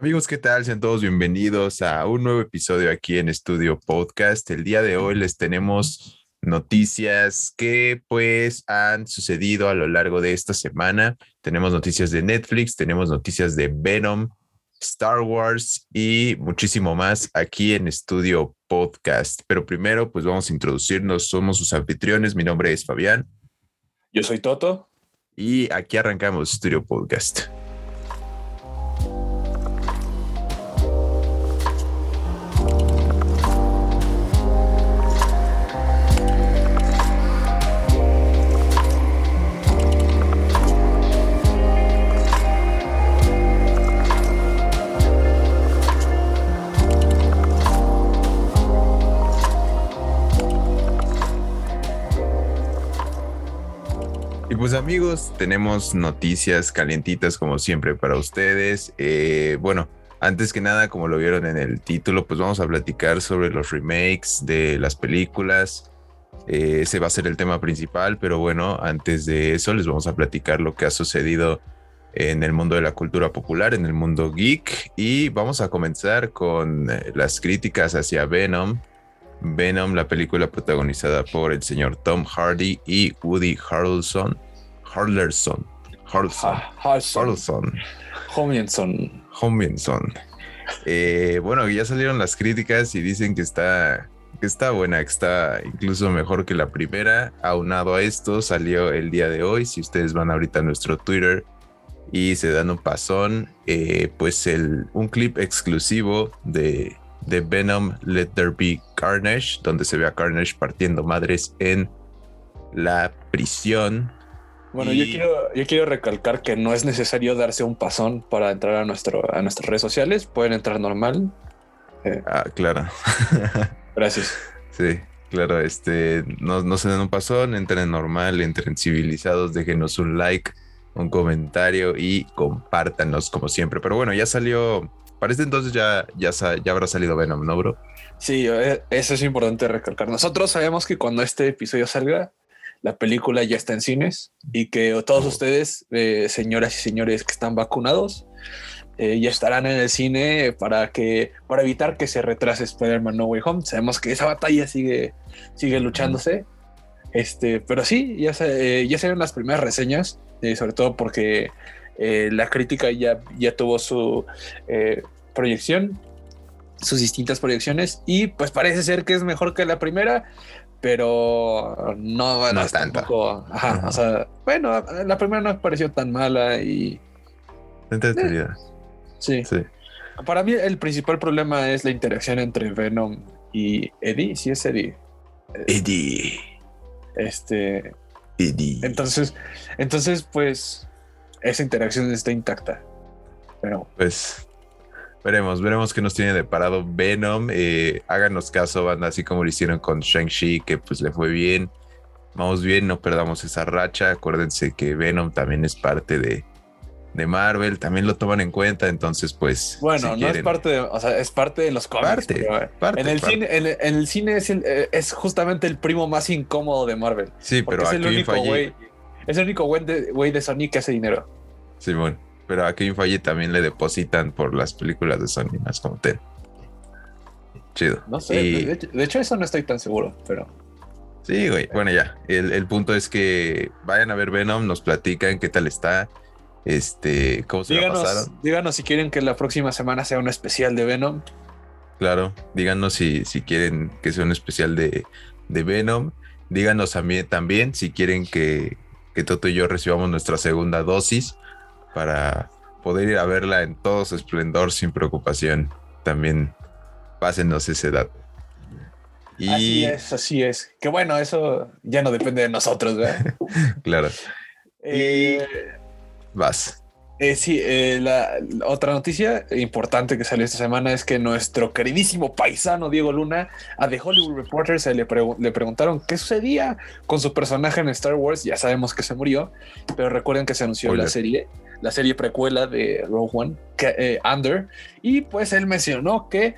Amigos, ¿qué tal? Sean todos bienvenidos a un nuevo episodio aquí en Estudio Podcast. El día de hoy les tenemos noticias que pues han sucedido a lo largo de esta semana. Tenemos noticias de Netflix, tenemos noticias de Venom, Star Wars y muchísimo más aquí en Estudio Podcast. Pero primero pues vamos a introducirnos, somos sus anfitriones, mi nombre es Fabián. Yo soy Toto. Y aquí arrancamos Estudio Podcast. Pues amigos, tenemos noticias calientitas como siempre para ustedes. Eh, bueno, antes que nada, como lo vieron en el título, pues vamos a platicar sobre los remakes de las películas. Eh, ese va a ser el tema principal, pero bueno, antes de eso les vamos a platicar lo que ha sucedido en el mundo de la cultura popular, en el mundo geek. Y vamos a comenzar con eh, las críticas hacia Venom. Venom, la película protagonizada por el señor Tom Hardy y Woody Harrelson. Harlerson. Harlson. Harlson. Homienson. Eh, bueno, ya salieron las críticas y dicen que está, que está buena, que está incluso mejor que la primera. Aunado a esto, salió el día de hoy. Si ustedes van ahorita a nuestro Twitter y se dan un pasón, eh, pues el, un clip exclusivo de, de Venom Let There Be Carnage, donde se ve a Carnage partiendo madres en la prisión bueno, yo, quiero, yo quiero recalcar que no es necesario darse un pasón para entrar a, nuestro, a nuestras redes sociales. Pueden entrar normal. Eh, ah, claro. Gracias. Sí, claro. Este, no, no se den un pasón, entren normal, entren civilizados, déjenos un like, un comentario y compártanos como siempre. Pero bueno, ya salió. Para este entonces ya, ya, ya habrá salido Venom, ¿no, bro? Sí, eh, eso es importante recalcar. Nosotros sabemos que cuando este episodio salga, la película ya está en cines y que todos ustedes, eh, señoras y señores que están vacunados, eh, ya estarán en el cine para que para evitar que se retrase Spider-Man No Way Home. Sabemos que esa batalla sigue sigue luchándose. Este, pero sí, ya se, eh, ya se ven las primeras reseñas, sobre todo porque la crítica ya, ya tuvo su proyección, sus distintas proyecciones y pues parece ser que es mejor que la primera, pero no, no, tanto. o sea, bueno, la primera no me pareció tan mala y. Entretenida. sí. sí. Para mí, el principal problema es la interacción entre Venom y Eddie. Sí, es Eddie. Eddie. Este. Eddie. Entonces, entonces, pues, esa interacción está intacta. Pero. Pues Veremos, veremos qué nos tiene de parado Venom. Eh, háganos caso, banda, así como lo hicieron con Shang-Chi, que pues le fue bien. Vamos bien, no perdamos esa racha. Acuérdense que Venom también es parte de, de Marvel, también lo toman en cuenta, entonces pues... Bueno, no es parte de, o sea, es parte de los cómics. Parte, en, el Cine, en, el cine es, eh, es, justamente el primo más incómodo de Marvel. Sí, pero es el único güey. Es el único güey de, güey de Sony que hace dinero. Simón pero a Kevin Feige también le depositan por las películas de Sony, más como ten. Chido. No sé, de, hecho, eso no estoy tan seguro, pero. Sí, güey. Bueno, ya. El, punto es que vayan a ver Venom, nos platican qué tal está. Este, cómo se díganos, pasaron. Díganos si quieren que la próxima semana sea un especial de Venom. Claro, díganos si, si quieren que sea un especial de, de Venom. Díganos también, también si quieren que, que Toto y yo recibamos nuestra segunda dosis para poder ir a verla en todo su esplendor sin preocupación. También pásenos ese dato. Y... Así es, así es. Que bueno, eso ya no depende de nosotros, ¿verdad? claro. Eh, vas. Eh, sí, eh, la, otra noticia importante que salió esta semana es que nuestro queridísimo paisano Diego Luna a The Hollywood Reporter se le, le, preguntaron qué sucedía con su personaje en Star Wars. Ya sabemos que se murió, pero recuerden que se anunció la serie la serie precuela de Rogue One, que, eh, Under, y pues él mencionó que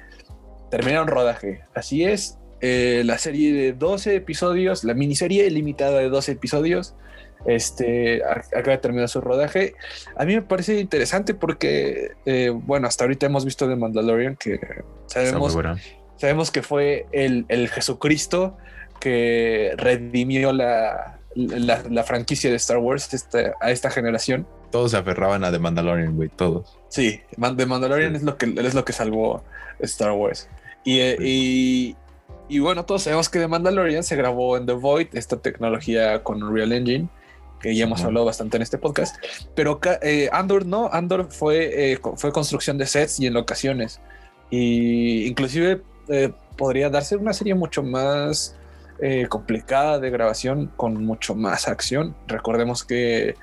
terminaron rodaje. Así es, eh, la serie de 12 episodios, la miniserie limitada de 12 episodios, este, acaba de terminar su rodaje. A mí me parece interesante porque, eh, bueno, hasta ahorita hemos visto de Mandalorian que sabemos, sabemos que fue el, Jesucristo que redimió la, la, franquicia de Star Wars a esta generación. Todos se aferraban a The Mandalorian, güey, todos. Sí, The Mandalorian es, lo que, es lo que salvó Star Wars. Y, y, y, bueno, todos sabemos que The Mandalorian se grabó en The Void, esta tecnología con Unreal Engine que ya hemos hablado bastante en este podcast, pero eh, Andor no, Andor fue, eh, fue construcción de sets y en locaciones, y inclusive eh, podría darse una serie mucho más complicada de grabación con mucho más acción. Recordemos que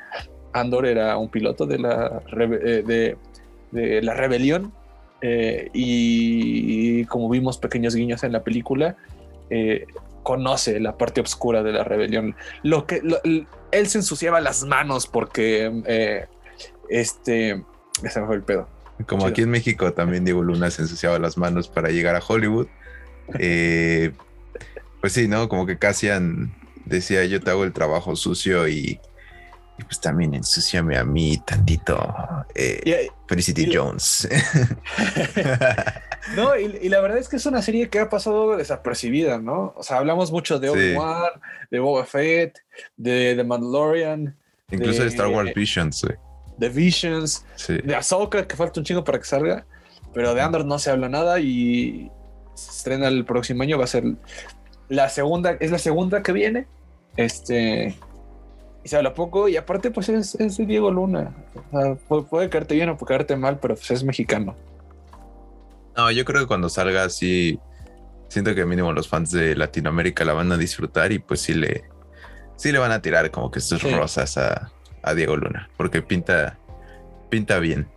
Andor era un piloto de la, de, de la rebelión y, como vimos pequeños guiños en la película, conoce la parte oscura de la rebelión. Lo que él se ensuciaba las manos porque eh, este ese fue el pedo. Como aquí en México también Diego Luna se ensuciaba las manos para llegar a Hollywood. Eh, pues sí, ¿no? Como que Cassian decía, yo te hago el trabajo sucio y y pues también ensuciame a mí tantito. Eh, Felicity Jones. no, y, la verdad es que es una serie que ha pasado desapercibida, ¿no? O sea, hablamos mucho de Obi-Wan, de Boba Fett, de The Mandalorian. Incluso de, Star Wars Visions, De Visions, de Ahsoka, que falta un chingo para que salga. Pero de Andor no se habla nada y se estrena el próximo año. Va a ser la segunda, es la segunda que viene. Este, y se habla poco y aparte pues es, es Diego Luna. puede, caerte bien o puede caerte mal, pero pues es mexicano. No, yo creo que cuando salga así, siento que mínimo los fans de Latinoamérica la van a disfrutar y pues sí le, sí le van a tirar como que estos rosas a, a, Diego Luna, porque pinta, pinta bien.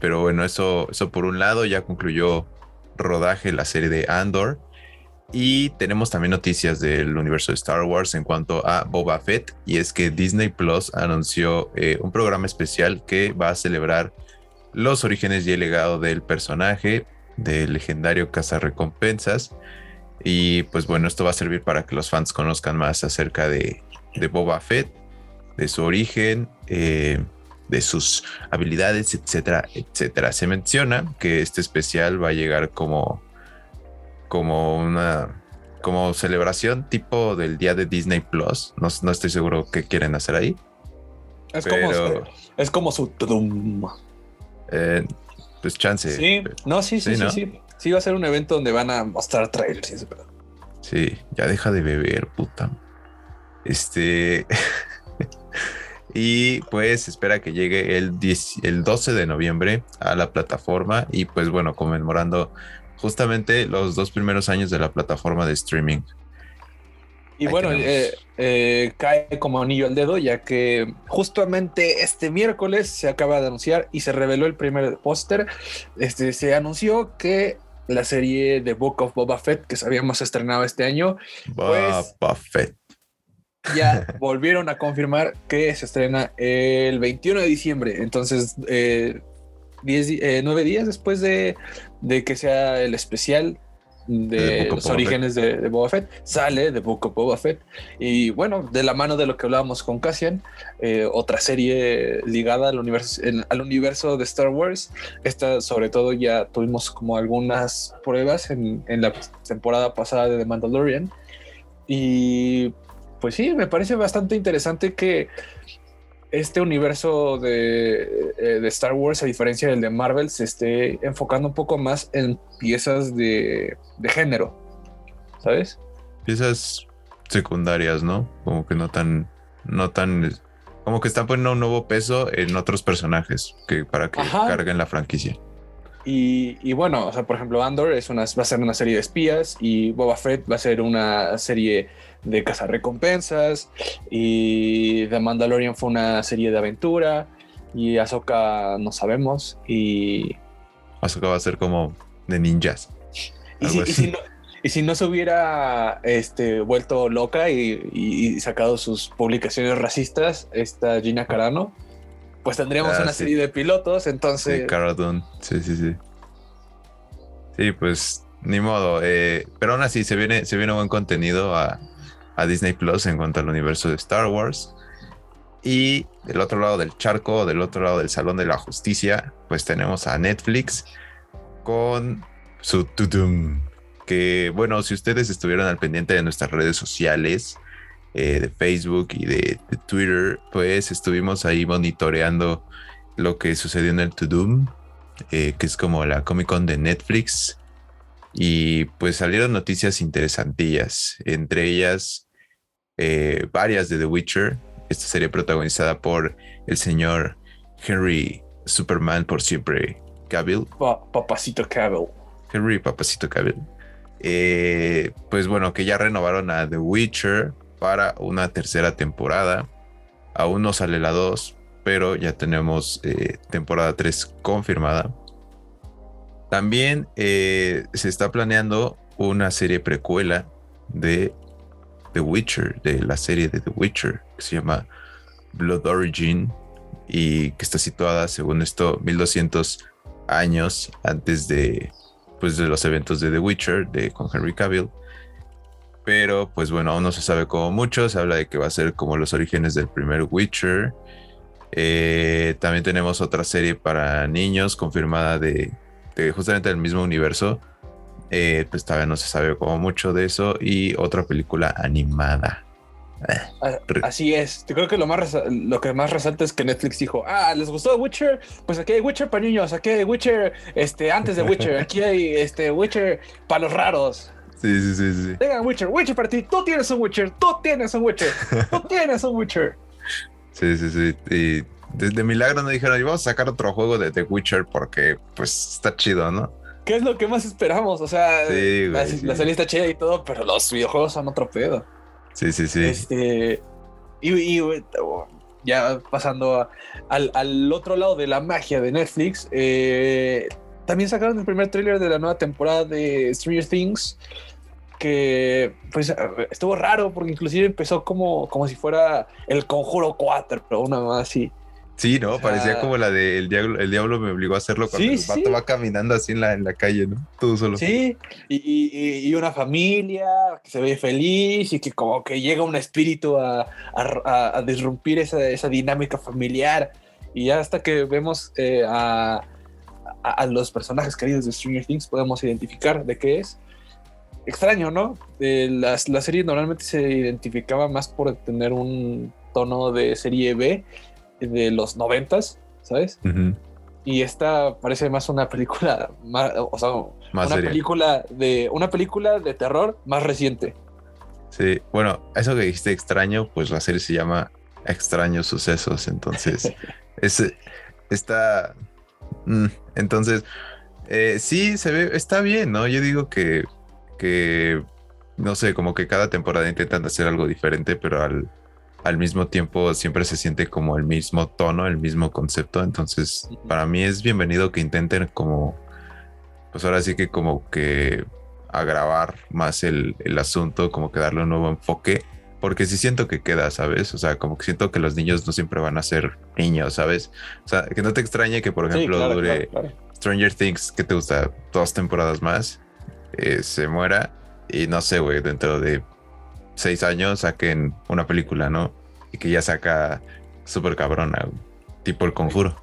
Pero bueno, eso, eso por un lado ya concluyó rodaje la serie de Andor. Y tenemos también noticias del universo de Star Wars en cuanto a Boba Fett. Y es que Disney Plus anunció eh, un programa especial que va a celebrar los orígenes y el legado del personaje, del legendario cazarrecompensas. Y pues bueno, esto va a servir para que los fans conozcan más acerca de, Boba Fett, de su origen, eh, de sus habilidades, etcétera, etcétera. Se menciona que este especial va a llegar como como una como celebración tipo del día de Disney Plus. No, estoy seguro qué quieren hacer ahí. Es como su, es como su eh, pues chance. Sí, no, sí, sí, sí, sí, sí. va a ser un evento donde van a mostrar trailers Sí, ya deja de beber, puta. Este. y pues espera que llegue el, el 12 de noviembre a la plataforma y pues bueno, conmemorando justamente los dos primeros años de la plataforma de streaming. Y bueno, eh, eh, cae como anillo al dedo, ya que justamente este miércoles se acaba de anunciar y se reveló el primer póster. Este, se anunció que la serie de Book of Boba Fett que habíamos estrenado este año, pues Boba Fett. ya volvieron a confirmar que se estrena el 21 de diciembre. Entonces, eh, eh, nueve días después de, que sea el especial de los orígenes de, Boba Fett, sale de Book of Boba Fett. Y bueno, de la mano de lo que hablábamos con Cassian, eh, otra serie ligada al universo, al universo de Star Wars. Esta, sobre todo, ya tuvimos como algunas pruebas en, en la temporada pasada de The Mandalorian. Y pues sí, me parece bastante interesante que este universo de, eh, de, Star Wars, a diferencia del de Marvel, se esté enfocando un poco más en piezas de, de género, ¿sabes? Piezas secundarias, ¿no? Como que no tan, no tan, como que están poniendo un nuevo peso en otros personajes que para que carguen la franquicia. Y, y, bueno, o sea, por ejemplo, Andor es una, va a ser una serie de espías y Boba Fett va a ser una serie de recompensas y The Mandalorian fue una serie de aventura y Ahsoka no sabemos y... Ahsoka va a ser como de ninjas. Y si, no, se hubiera este, vuelto loca y, sacado sus publicaciones racistas, esta Gina Carano, pues tendríamos ah, una serie de pilotos, entonces... Sí, Cara sí, sí, sí. Sí, pues ni modo, eh, pero aún así se viene, se viene buen contenido a, a Disney Plus en cuanto al universo de Star Wars. Y del otro lado del charco, del otro lado del Salón de la Justicia, pues tenemos a Netflix con su Tudum. Que bueno, si ustedes estuvieron al pendiente de nuestras redes sociales, eh, de Facebook y de, Twitter, pues estuvimos ahí monitoreando lo que sucedió en el Tudum, eh, que es como la Comic Con de Netflix. Y pues salieron noticias interesantillas, entre ellas eh, varias de The Witcher, esta serie protagonizada por el señor Henry Superman por siempre Cavill. papacito Cavill. Henry Papacito Cavill. Eh, pues bueno, que ya renovaron a The Witcher para una tercera temporada. Aún no sale la 2, pero ya tenemos eh, temporada 3 confirmada. También eh, se está planeando una serie precuela de The Witcher, de la serie de The Witcher, que se llama Blood Origin y que está situada, según esto, 1200 años antes de, pues, de los eventos de The Witcher, de, con Henry Cavill. Pero, pues bueno, aún no se sabe como mucho. Se habla de que va a ser como los orígenes del primer Witcher. Eh, también tenemos otra serie para niños confirmada de, de justamente el mismo universo eh, pues todavía no se sabe como mucho de eso. Y otra película animada. Ah, así es. Yo creo que lo más lo que más resalta es que Netflix dijo, ah, ¿les gustó Witcher? Pues aquí hay Witcher para niños, aquí hay Witcher este, antes de Witcher, aquí hay este, Witcher para los raros. Sí, sí, sí, sí. Tengan Witcher, Witcher para ti, tú tienes un Witcher, tú tienes un Witcher, tú tienes un Witcher. Sí, sí, sí. Y desde Milagro nos dijeron, vamos a sacar otro juego de The Witcher porque pues está chido, ¿no? ¿Qué es lo que más esperamos? O sea, la, serie está chida y todo, pero los videojuegos son otro pedo. Sí, sí, sí. Este, y, ya pasando al, otro lado de la magia de Netflix, eh, también sacaron el primer tráiler de la nueva temporada de Stranger Things, que pues estuvo raro porque inclusive empezó como, como si fuera el Conjuro 4, pero una más así. Sí, ¿no? Parecía como la de el diablo, el diablo me obligó a hacerlo cuando el vato va caminando así en la, en la calle, ¿no? Todo solo. Sí, y, y, una familia que se ve feliz y que como que llega un espíritu a, a, a disrumpir esa, esa, dinámica familiar. Y ya hasta que vemos eh, a, a, los personajes queridos de Stranger Things podemos identificar de qué es. Extraño, ¿no? Eh, la, la serie normalmente se identificaba más por tener un tono de serie B de los noventas, ¿sabes? Y esta parece más una película, más, o sea, una película de una película de terror más reciente. Sí, bueno, eso que dijiste extraño, pues la serie se llama Extraños Sucesos, entonces es, está, mm, entonces eh, sí se ve, está bien, ¿no? Yo digo que, que, no sé, como que cada temporada intentan hacer algo diferente, pero al, al mismo tiempo siempre se siente como el mismo tono, el mismo concepto. Entonces, para mí es bienvenido que intenten como, pues ahora sí que como que agravar más el, asunto, como que darle un nuevo enfoque. Porque sí siento que queda, ¿sabes? O sea, como que siento que los niños no siempre van a ser niños, ¿sabes? O sea, que no te extrañe que, por ejemplo, dure Stranger Things, que te gusta dos temporadas más, eh, se muera y no sé, güey, dentro de seis años saquen una película, ¿no? Y que ya saca súper cabrona, tipo el conjuro.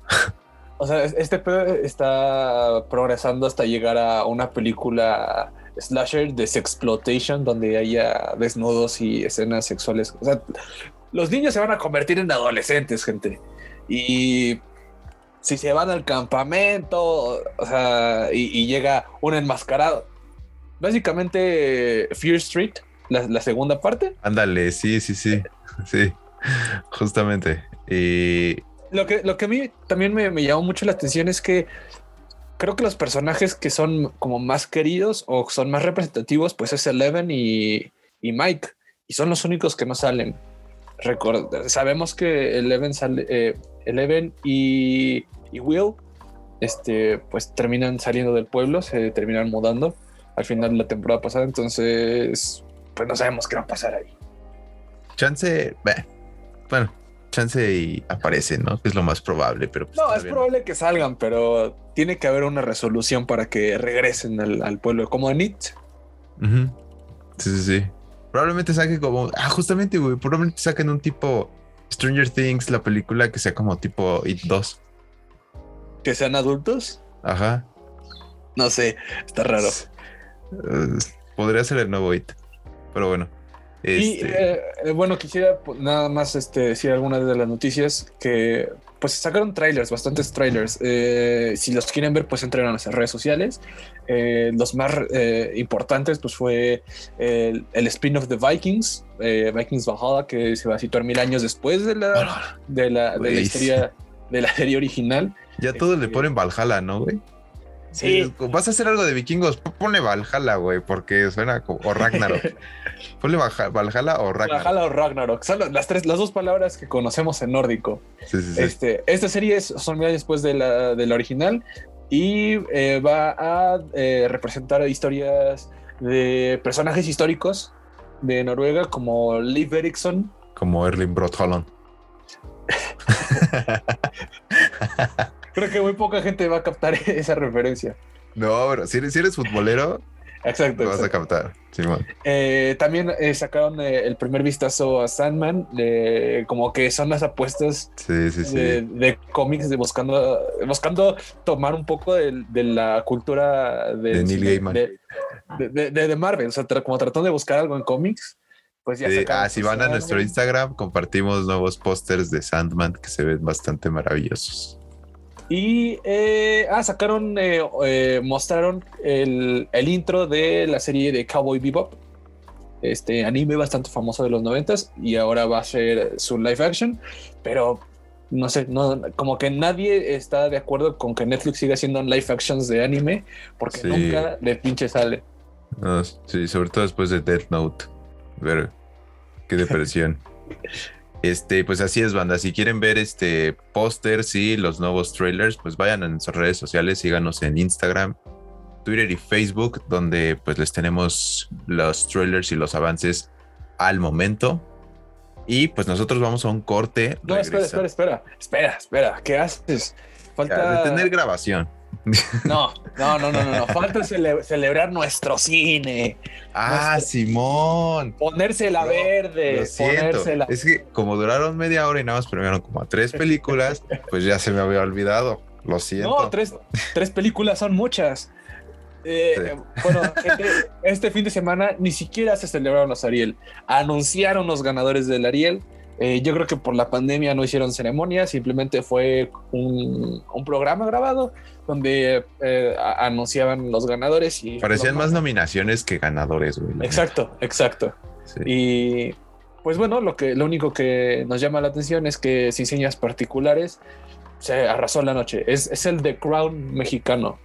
O sea, este pedo está progresando hasta llegar a una película slasher de sexploitation donde haya desnudos y escenas sexuales. O sea, los niños se van a convertir en adolescentes, gente. Y si se van al campamento, o sea, y, y llega un enmascarado. Básicamente, Fear Street la, segunda parte. Ándale, sí, sí, sí, sí, justamente. Y... Lo que, lo que a mí también me, llamó mucho la atención es que creo que los personajes que son como más queridos o son más representativos, pues es Eleven y, Mike, y son los únicos que no salen. sabemos que Eleven, sale, eh, Eleven y, y, Will este, pues terminan saliendo del pueblo, se terminan mudando al final de la temporada pasada, entonces pues no sabemos qué va a pasar ahí. Chance, bueno, chance y aparece, ¿no? Es lo más probable, pero... Pues no, es probable que salgan, pero tiene que haber una resolución para que regresen al, pueblo, como a Nit. Sí, sí, sí. Probablemente saquen como... Ah, justamente, güey, probablemente saquen un tipo Stranger Things, la película que sea como tipo It 2. ¿Que sean adultos? Ajá. No sé, está raro. Uh, podría ser el nuevo It. Pero bueno. Y este, eh, bueno, quisiera pues, nada más este, decir algunas de las noticias que pues sacaron trailers, bastantes trailers. Eh, si los quieren ver, pues entren a nuestras redes sociales. Eh, los más eh, importantes, pues fue el, el spin-off de Vikings, eh, Vikings Valhalla, que se va a situar mil años después de la, de la, de la historia de la serie original. ya todos le este- ponen Valhalla, ¿no, güey? Sí. Eh, Vas a hacer algo de vikingos, p- ponle Valhalla, güey, porque suena como. O Ragnarok. ponle Valha- Valhalla o Ragnarok. Valhalla o Ragnarok, son las tres, las dos palabras que conocemos en nórdico. Sí, sí, sí. Este, esta serie es- son mil después de la, de la original y eh, va a eh, representar historias de personajes históricos de Noruega como Liv Erikson. Como Erling Brot Holland. Creo que muy poca gente va a captar esa referencia. No, pero si eres, si eres futbolero, Exacto. lo vas a captar. Simón. Eh, también eh, sacaron eh, el primer vistazo a Sandman, como que son las apuestas Sí, sí, sí. de, de cómics de buscando buscando tomar un poco de, de la cultura De Neil Gaiman. de, de- de- de Marvel, o sea, tra- como tratando de buscar algo en cómics, pues ya ah, si van a nuestro. Instagram, compartimos nuevos pósters de Sandman que se ven bastante maravillosos. Y eh, ah, sacaron, eh, eh, mostraron el, el intro de la serie de Cowboy Bebop, este anime bastante famoso de los noventas, y ahora va a ser su live action, pero no sé, no, como que nadie está de acuerdo con que Netflix siga haciendo live actions de anime, porque Sí. nunca le pinche sale. No, sí, sobre todo después de Death Note. Ver qué depresión. Este, pues así es, banda. Si quieren ver este pósters y los nuevos trailers, pues vayan a nuestras redes sociales, síganos en Instagram, Twitter y Facebook, donde pues les tenemos los trailers y los avances al momento. Y pues nosotros vamos a un corte. No, espera, regresa- espera, espera, espera, espera, ¿qué haces? Ya, Falta... detener grabación. No, no, no, no, no, no. falta cele- celebrar nuestro cine, Ah, Nuestro- Simón. ponérsela No, verde, Lo siento. Es que como duraron media hora y nada más premiaron como a tres películas, pues ya se me había olvidado. Lo siento. No, tres, tres películas son muchas. Eh, Sí. Bueno, este, este fin de semana ni siquiera se celebraron los Ariel. Anunciaron los ganadores del Ariel. Eh, yo creo que por la pandemia no hicieron ceremonia, simplemente fue un, un programa grabado donde eh, a- anunciaban los ganadores y Parecían más nominaciones que ganadores, güey. Exacto, exacto. Sí. Y pues bueno, lo que lo único que nos llama la atención es que sin señas particulares se arrasó la noche. Es, es el The Crown mexicano.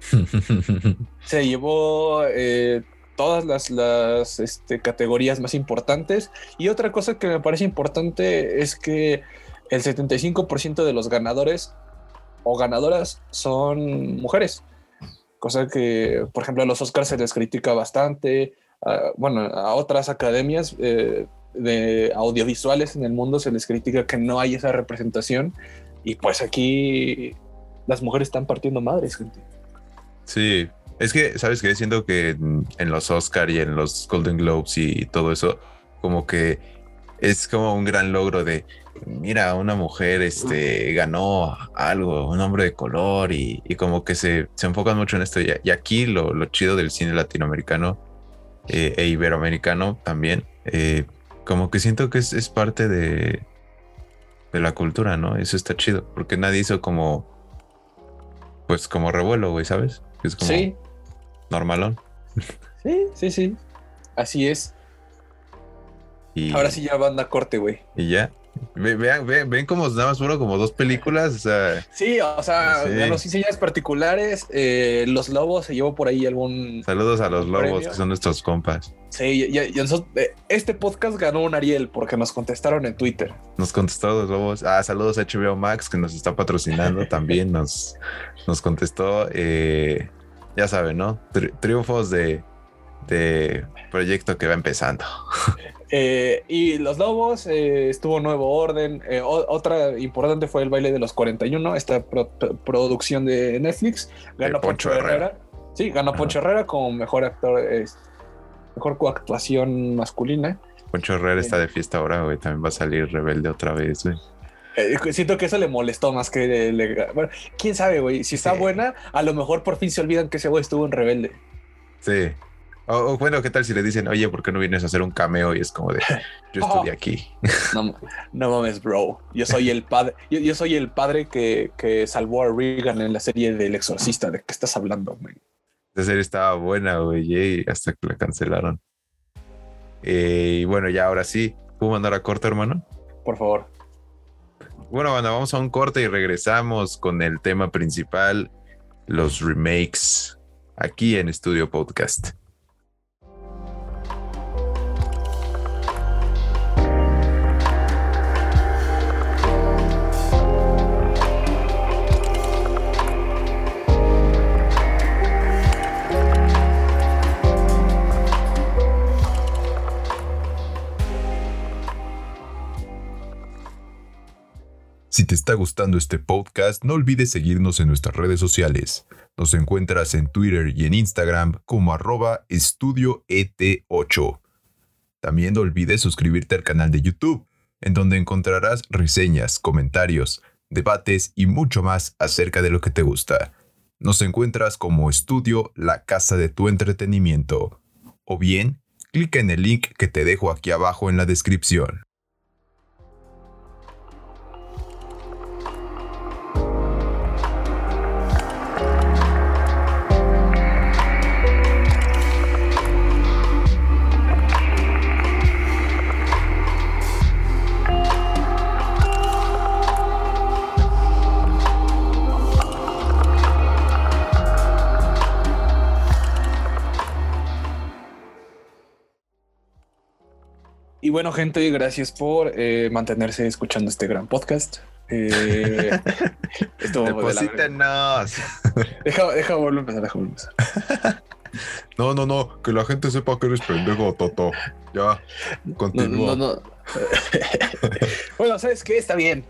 Se llevó eh, todas las, las este, categorías más importantes. Y otra cosa que me parece importante es que el 75% de los ganadores o ganadoras son mujeres. Cosa que, por ejemplo, a los Oscars se les critica bastante. bueno, a otras academias eh, de audiovisuales en el mundo se les critica que no hay esa representación. Y pues aquí las mujeres están partiendo madres, gente. Sí, es que, ¿sabes qué? Siento que en los Oscar y en los Golden Globes y todo eso, como que es como un gran logro de, mira, una mujer este, ganó algo, un hombre de color y, y como que se, se enfocan mucho en esto. Y, y aquí lo, lo chido del cine latinoamericano eh, e iberoamericano también, eh, como que siento que es, es parte de, de la cultura, ¿no? Eso está chido, porque nadie hizo como, pues como revuelo, güey, ¿sabes? Es como Sí, normalón. sí, sí, sí. Así es. Y, Ahora sí ya banda corte, güey. y ya. Ve- vean, ve- ven como nada más fueron como dos películas, o sea, Sí, o sea, Sí. los señas particulares, eh, los lobos se llevó por ahí algún. saludos a los lobos Premio. que son nuestros compas. Sí, y, y nosotros- eh, este podcast ganó un Ariel porque nos contestaron en Twitter. Nos contestó los lobos. Ah, saludos a HBO Max que nos está patrocinando también. Nos, nos contestó. eh, ya saben, ¿no? Tri- triunfos de, de proyecto que va empezando. Eh, y los lobos eh, estuvo Nuevo Orden. eh, otra importante fue el baile de los 41, esta pro- pro- producción de Netflix. Ganó Poncho Poncho, Herrera. Herrera. Sí, ganó Ajá. Poncho Herrera como mejor actor, eh, mejor coactuación masculina. Poncho Herrera está de fiesta ahora, güey. También va a salir rebelde otra vez, güey. Eh, siento que eso le molestó más que le, bueno, quién sabe, güey. Si está buena, a lo mejor por fin se olvidan que ese güey estuvo en rebelde. Sí. O, bueno, ¿qué tal si le dicen, oye, ¿por qué no vienes a hacer un cameo? Y es como de, yo estudié oh. aquí. No, no, mames, bro. Yo soy el padre, yo, soy el padre que, que, salvó a Regan en la serie del exorcista. ¿De qué estás hablando, güey? Esa serie estaba buena, güey, hasta que la cancelaron. Eh, y bueno, ya ahora sí, ¿puedo mandar a corte, hermano? Por favor. Bueno, bueno, vamos a un corte y regresamos con el tema principal, los remakes, aquí en Estudio Podcast. Te está gustando este podcast, no olvides seguirnos en nuestras redes sociales. Nos encuentras en Twitter y en Instagram como arroba estudioet8. También no olvides suscribirte al canal de YouTube, en donde encontrarás reseñas, comentarios, debates y mucho más acerca de lo que te gusta. Nos encuentras como Estudio La Casa de tu Entretenimiento. O bien, clica en el link que te dejo aquí abajo en la descripción. Bueno, gente, gracias por eh, mantenerse escuchando este gran podcast. Eh, esto Deposítenos. Deja, deja volver a empezar, deja volver a empezar. No, no, no, que la gente sepa que eres pendejo, Toto. Ya, continúa. No, no, no. bueno, ¿sabes qué? Está bien.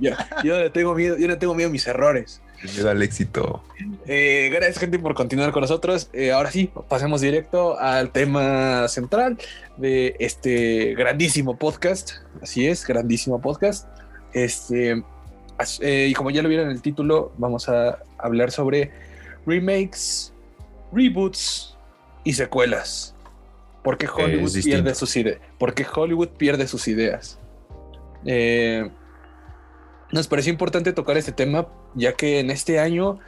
Yo, yo, no tengo miedo, yo no tengo miedo a mis errores. Miedo al éxito. Eh, gracias, gente, por continuar con nosotros. Eh, ahora sí, pasemos directo al tema central de este grandísimo podcast. Así es, grandísimo podcast. Este, eh, y como ya lo vieron en el título, vamos a hablar sobre remakes, reboots y secuelas. ¿Por qué Hollywood, pierde sus, ideas? Porque Hollywood pierde sus ideas. Nos pareció importante tocar este tema, ya que en este año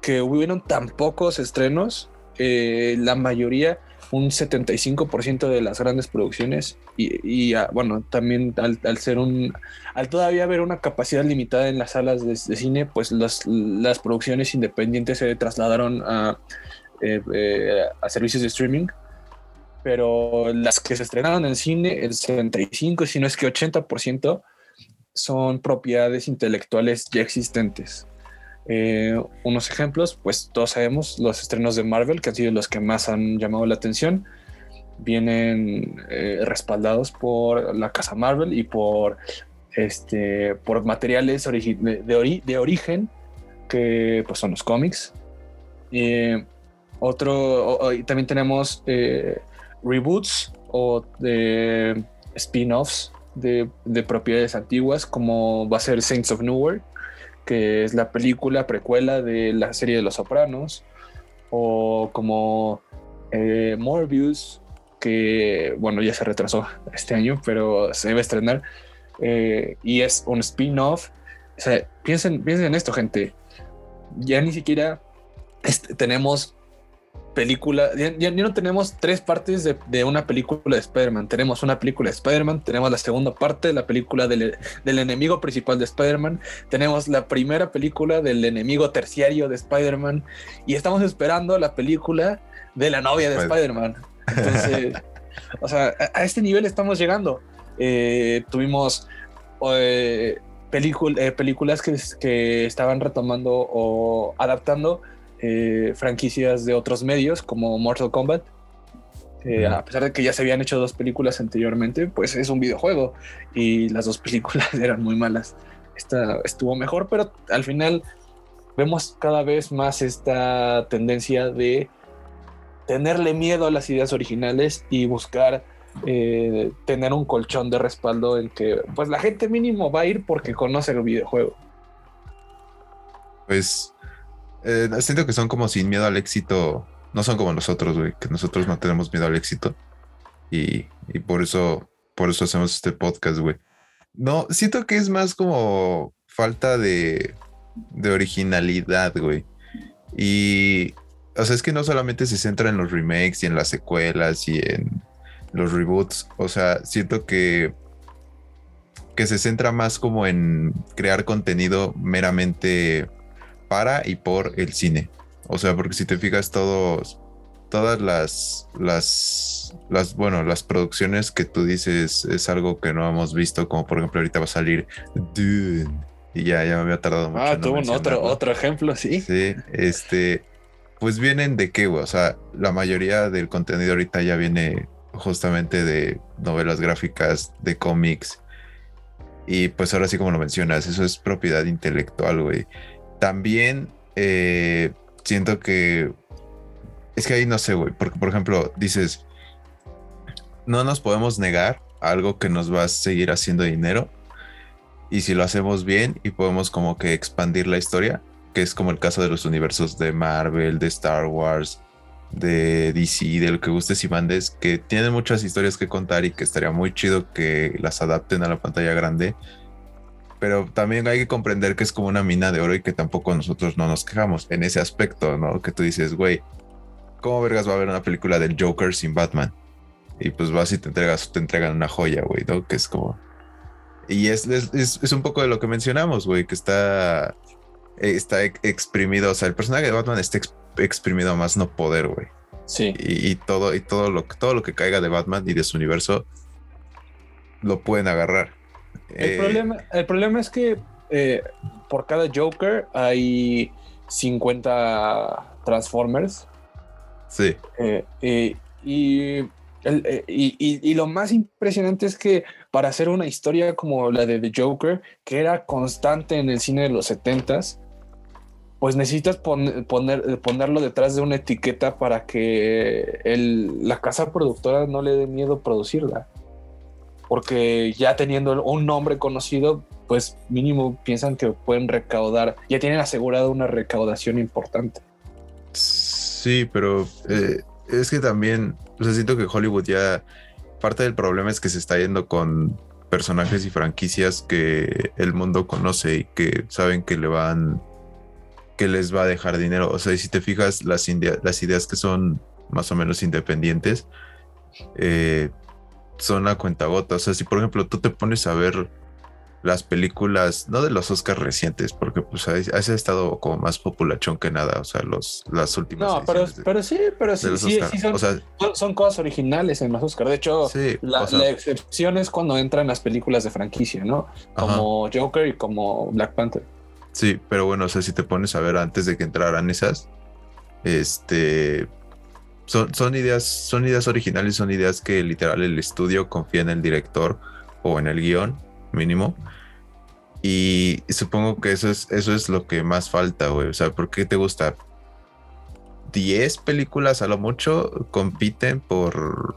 que hubieron tan pocos estrenos, eh, la mayoría, un 75% de las grandes producciones, y, ah, bueno, también al, ser un, al todavía haber una capacidad limitada en las salas de, cine, pues las, las, producciones independientes se trasladaron a, eh, eh, a servicios de streaming. Pero las que se estrenaron en cine, el 75, si no es que 80%, son propiedades intelectuales ya existentes. Eh, unos ejemplos, pues todos sabemos los estrenos de Marvel, que han sido los que más han llamado la atención, vienen eh, respaldados por la casa Marvel y por, este, por materiales de, origen, que pues, son los cómics. Eh, otro, también tenemos reboots o spin-offs de, de, propiedades antiguas, como va a ser Saints of Newark, que es la película precuela de la serie de Los Sopranos, o como eh, Morbius, que bueno, ya se retrasó este año, pero se debe estrenar, eh, y es un spin-off. O sea, piensen, piensen en esto, gente. Ya ni siquiera tenemos película, ya, no tenemos tres partes de, una película de Spider-Man. Tenemos una película de Spider-Man, tenemos la segunda parte de la película del, enemigo principal de Spider-Man, tenemos la primera película del enemigo terciario de Spider-Man y estamos esperando la película de la novia de Spider-Man. Entonces, o sea, a, este nivel estamos llegando. Eh, tuvimos eh, eh, películas que, que estaban retomando o adaptando eh, franquicias de otros medios como Mortal Kombat. a pesar de que ya se habían hecho dos películas anteriormente, pues es un videojuego y las dos películas eran muy malas. Esta estuvo mejor, pero al final vemos cada vez más esta tendencia de tenerle miedo a las ideas originales y buscar eh, tener un colchón de respaldo en que pues la gente mínimo va a ir porque conoce el videojuego. Pues eh, siento que son como sin miedo al éxito. No son como nosotros, güey, que nosotros no tenemos miedo al éxito. Y, y por eso, por eso hacemos este podcast, güey. No, siento que es más como falta de, de originalidad, güey. Y, o sea, es que no solamente se centra en los remakes y en las secuelas y en los reboots. O sea, siento que, que se centra más como en crear contenido meramente para y por el cine. O sea, porque si te fijas todos, todas las, las, las, bueno, las producciones que tú dices es algo que no hemos visto, como por ejemplo ahorita va a salir Dune. Y ya, ya me había tardado mucho. Ah, tuvo un otro, otro ejemplo, sí. Sí, este, pues vienen de qué, güey. O sea, la mayoría del contenido ahorita ya viene justamente de novelas gráficas, de cómics. Y pues ahora sí, como lo mencionas, eso es propiedad intelectual, güey. También eh, siento que es que ahí no sé, güey, porque por ejemplo, dices, no nos podemos negar algo que nos va a seguir haciendo dinero. Y si lo hacemos bien y podemos como que expandir la historia, que es como el caso de los universos de Marvel, de Star Wars, de DC, de lo que gustes y mandes, que tienen muchas historias que contar y que estaría muy chido que las adapten a la pantalla grande. Pero también hay que comprender que es como una mina de oro y que tampoco nosotros no nos quejamos en ese aspecto, ¿no? Que tú dices, güey, ¿cómo vergas va a haber una película del Joker sin Batman? Y pues vas y te entregas, te entregan una joya, güey, ¿no? Que es como... Y es, es, es un poco de lo que mencionamos, güey, que está, está exprimido, o sea, el personaje de Batman está exprimido a más no poder, güey. Sí. Y, y, todo, y todo lo, todo lo que caiga de Batman y de su universo lo pueden agarrar. El, eh, problema, el problema es que eh, por cada Joker hay 50 Transformers. Sí. Eh, y, el, y, y, y, lo más impresionante es que para hacer una historia como la de The Joker, que era constante en el cine de los 70s, pues necesitas pon, poner, ponerlo detrás de una etiqueta para que el, la casa productora no le dé miedo producirla. Porque ya teniendo un nombre conocido, pues mínimo piensan que pueden recaudar, ya tienen asegurado una recaudación importante. Sí, pero eh, es que también, o siento que Hollywood ya, parte del problema es que se está yendo con personajes y franquicias que el mundo conoce y que saben que le van, que les va a dejar dinero. O sea, si te fijas, las, las ideas que son más o menos independientes, eh, son a cuenta gota. O sea, si por ejemplo tú te pones a ver las películas, no de los Oscars recientes, porque pues ha, ha estado como más populachón que nada, o sea, los, las últimas. No, pero, de, pero, sí, pero sí, sí, sí son, o sea, son, cosas originales en los Oscars. De hecho, sí, la, o sea, la, excepción es cuando entran las películas de franquicia, ¿no? Como ajá. Joker y como Black Panther. Sí, pero bueno, o sea, si te pones a ver antes de que entraran esas, este, son, ideas, son ideas originales, son ideas que literal el estudio confía en el director o en el guion mínimo. Y supongo que eso es, eso es lo que más falta, güey. O sea, ¿por qué te gusta? 10 películas a lo mucho compiten por,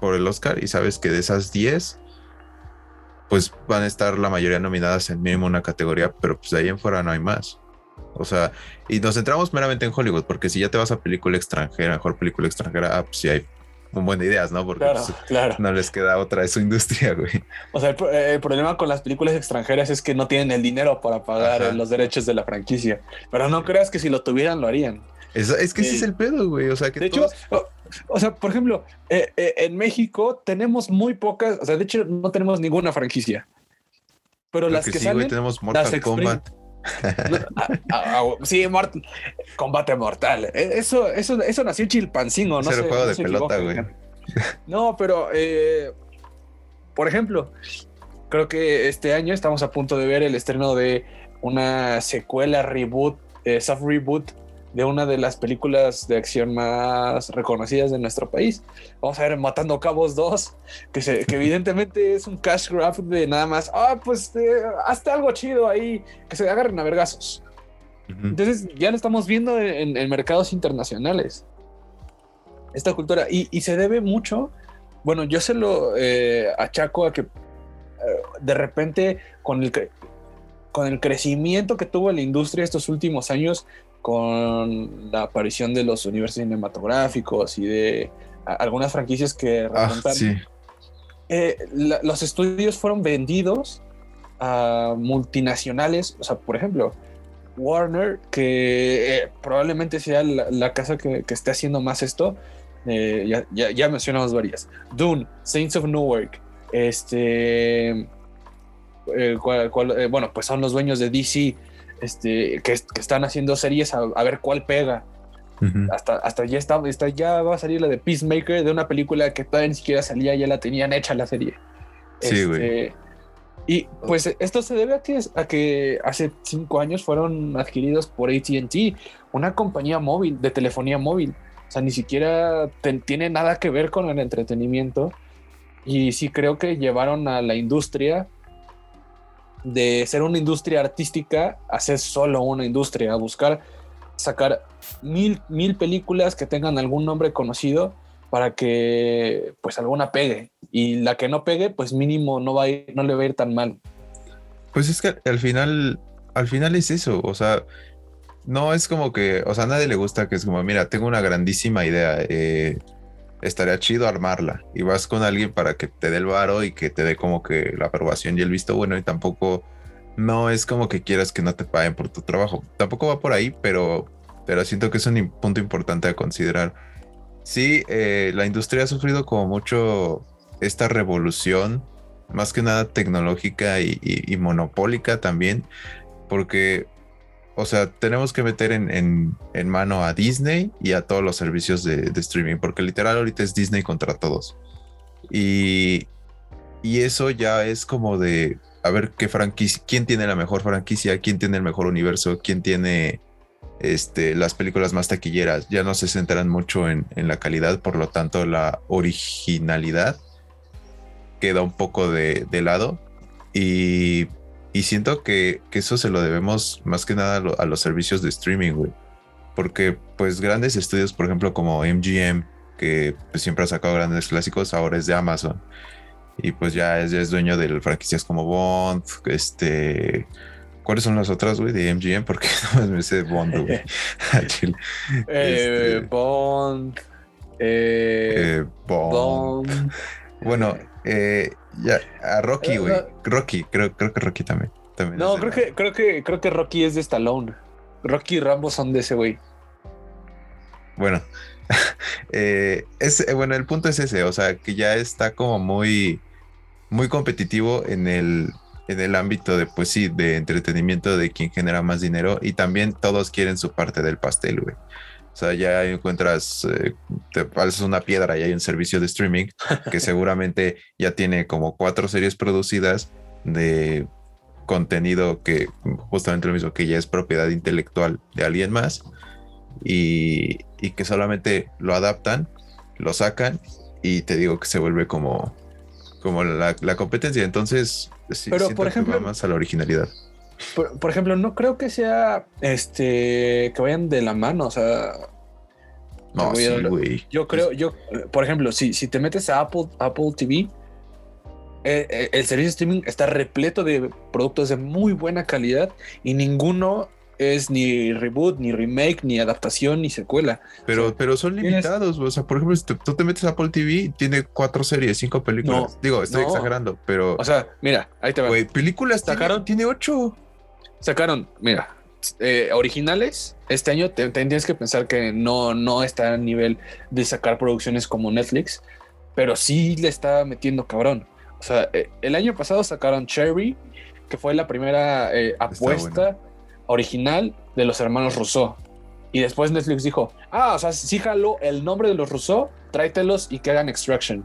por el Oscar y sabes que de esas 10 pues van a estar la mayoría nominadas en mínimo una categoría, pero pues de ahí en fuera no hay más. O sea, y nos centramos meramente en Hollywood, porque si ya te vas a película extranjera, mejor película extranjera, ah, pues sí hay un buen de ideas, ¿no? Porque claro, pues, claro. no les queda otra de su industria, güey. O sea, el, el, problema con las películas extranjeras es que no tienen el dinero para pagar Ajá. los derechos de la franquicia. Pero no creas que si lo tuvieran, lo harían. Es, es que ese es el pedo, güey. O sea, que de todos... hecho, o, o, sea, por ejemplo, eh, eh, en México tenemos muy pocas, o sea, de hecho, no tenemos ninguna franquicia. Pero, las que, que sí, salen, güey, tenemos Mortal Kombat. No, a, a, a, sí, mort combate mortal. E, Eso, eso, eso nació en Chilpancingo, no es sé. el juego no de pelota, güey. No, pero eh, por ejemplo, creo que este año estamos a punto de ver el estreno de una secuela reboot, eh, soft reboot de una de las películas de acción más reconocidas de nuestro país. Vamos a ver Matando Cabos 2, que, se, que evidentemente es un cash grab de nada más, ah, pues eh, hazte algo chido ahí, que se agarren a vergazos. Uh -huh. Entonces ya lo estamos viendo en, en mercados internacionales esta cultura y, y, se debe mucho bueno, yo se lo eh, achaco a que eh, de repente con el, con el crecimiento que tuvo la industria estos últimos años, con la aparición de los universos cinematográficos y de algunas franquicias que ah, sí. Eh, los estudios fueron vendidos a multinacionales, o sea, por ejemplo, Warner, que eh, probablemente sea la, casa que, esté haciendo más esto, eh, ya, mencionamos varias. Dune, Saints of Newark, este, bueno, pues son los dueños de DC, este, que, están haciendo series a, ver cuál pega. hasta, hasta ya está, ya va a salir la de Peacemaker de una película que todavía ni siquiera salía, ya la tenían hecha la serie. Sí, güey. Este, y pues esto se debe a que, a que hace cinco años fueron adquiridos por ATT, una compañía móvil, de telefonía móvil. O sea, ni siquiera tiene nada que ver con el entretenimiento. Y sí creo que llevaron a la industria de ser una industria artística a ser solo una industria, a buscar sacar mil, mil películas que tengan algún nombre conocido para que pues alguna pegue y la que no pegue pues mínimo no va a ir, no le va a ir tan mal. Pues es que al final, al final es eso, o sea, no es como que, o sea, a nadie le gusta que es como, mira, tengo una grandísima idea, eh, estaría chido armarla. Y vas con alguien para que te dé el varo y que te dé como que la aprobación y el visto bueno y tampoco, no es como que quieras que no te paguen por tu trabajo, tampoco va por ahí, pero, pero siento que es un punto importante a considerar. Sí, eh, la industria ha sufrido como mucho esta revolución, más que nada tecnológica y, monopólica también, porque, o sea, tenemos que meter en, mano a Disney y a todos los servicios de, streaming, porque literal ahorita es Disney contra todos. Y, y eso ya es como de, a ver qué franquicia, quién tiene la mejor franquicia, quién tiene el mejor universo, quién tiene este, las películas más taquilleras ya no se centran mucho en, la calidad, por lo tanto la originalidad queda un poco de, lado. Y, siento que, eso se lo debemos más que nada a, los servicios de streaming, Porque pues grandes estudios, por ejemplo, como MGM, que pues, siempre ha sacado grandes clásicos, ahora es de Amazon. Y pues ya es, ya es dueño de franquicias como Bond, este, ¿Cuáles son las otras, güey, de MGM? Porque no me sé Bond, güey. Eh, este, Bond. Eh, eh, Bond. Bueno, ya, a Rocky, güey. Rocky, creo, creo que Rocky también. no, creo que, creo que, creo que Rocky es de Stallone. Rocky y Rambo son de ese güey. Bueno, es, bueno, el punto es ese, o sea, que ya está como muy, muy competitivo en el en el ámbito de, pues sí, de entretenimiento de quien genera más dinero y también todos quieren su parte del pastel, güey. O sea, ya encuentras, eh, te pasas una piedra y hay un servicio de streaming que seguramente ya tiene como cuatro series producidas de contenido que justamente lo mismo que ya es propiedad intelectual de alguien más y, y que solamente lo adaptan, lo sacan y te digo que se vuelve como, como la, la competencia. Entonces, pero por ejemplo, más a la originalidad. Por, ejemplo, no creo que sea este que vayan de la mano, o sea. No, sí, güey. Yo creo, yo, por ejemplo, si, si te metes a Apple, Apple TV, eh, eh, el servicio de streaming está repleto de productos de muy buena calidad y ninguno es ni reboot, ni remake, ni adaptación, ni secuela. Pero, pero son limitados. O sea, por ejemplo, si tú te metes a Apple TV, tiene cuatro series, cinco películas. Digo, estoy exagerando, pero. O sea, mira, ahí te va. Güey, películas sacaron, tiene, ocho. Sacaron, mira, eh, originales. Este año tendrías que pensar que no, no está a nivel de sacar producciones como Netflix, pero sí le está metiendo cabrón. O sea, eh, el año pasado sacaron Cherry, que fue la primera eh, apuesta original de los hermanos Rousseau. Y después Netflix dijo, ah, o sea, sí jaló el nombre de los Rousseau, tráetelos y que hagan Extraction.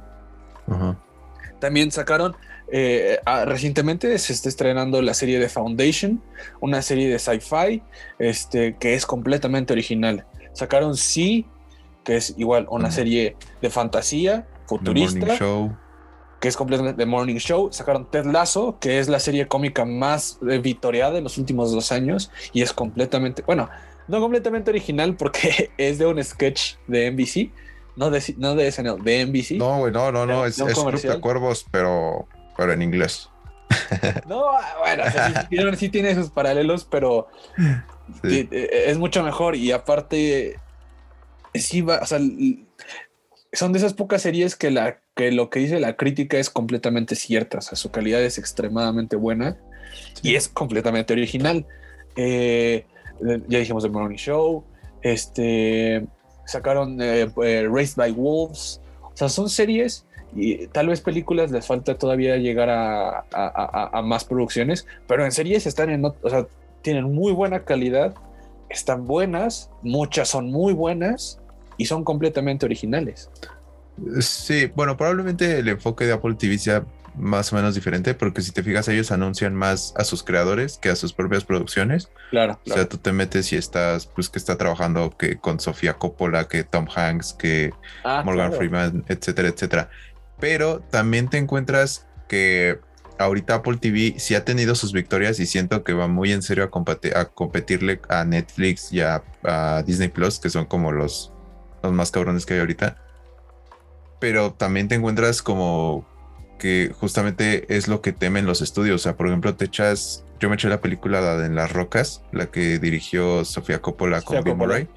También sacaron, eh, ah, recientemente se está estrenando la serie de Foundation, una serie de sci-fi este, que es completamente original. Sacaron Sí, que es igual una serie de fantasía futurista que es completamente The Morning Show. Sacaron Ted Lasso, que es la serie cómica más eh, vitoreada en los últimos dos años y es completamente, bueno, no completamente original porque es de un sketch de NBC. No de, no de SNL, de NBC. No, güey, no, no, no, es, de Cuervos, pero, pero en inglés. No, bueno, o sea, sí, tiene- sí tiene sus paralelos, pero Sí. eh, es mucho mejor y aparte sí va, o sea, son de esas pocas series que la que lo que dice la crítica es completamente cierta, o sea, su calidad es extremadamente buena y es completamente original. Eh, eh, ya dijimos The Morning Show, este sacaron eh, eh, Raised by Wolves, o sea, son series y tal vez películas les falta todavía llegar a, a- a- a más producciones, pero en series están en, o sea, tienen muy buena calidad, están buenas, muchas son muy buenas y son completamente originales. Sí, bueno, probablemente el enfoque de Apple TV sea más o menos diferente, porque si te fijas, ellos anuncian más a sus creadores que a sus propias producciones. Claro, O sea, tú te metes y estás, pues, que está trabajando que con Sofía Coppola, que Tom Hanks, que Ah, Morgan claro. Freeman, etcétera, etcétera. Pero también te encuentras que ahorita Apple TV sí ha tenido sus victorias y siento que va muy en serio a, competirle a Netflix y a, a Disney Plus, que son como los, los más cabrones que hay ahorita. Pero también te encuentras como que justamente es lo que temen los estudios. O sea, por ejemplo, te echas, yo me eché la película la de En las Rocas, la que dirigió Sofía Coppola Sofía con Bill Coppola. Murray.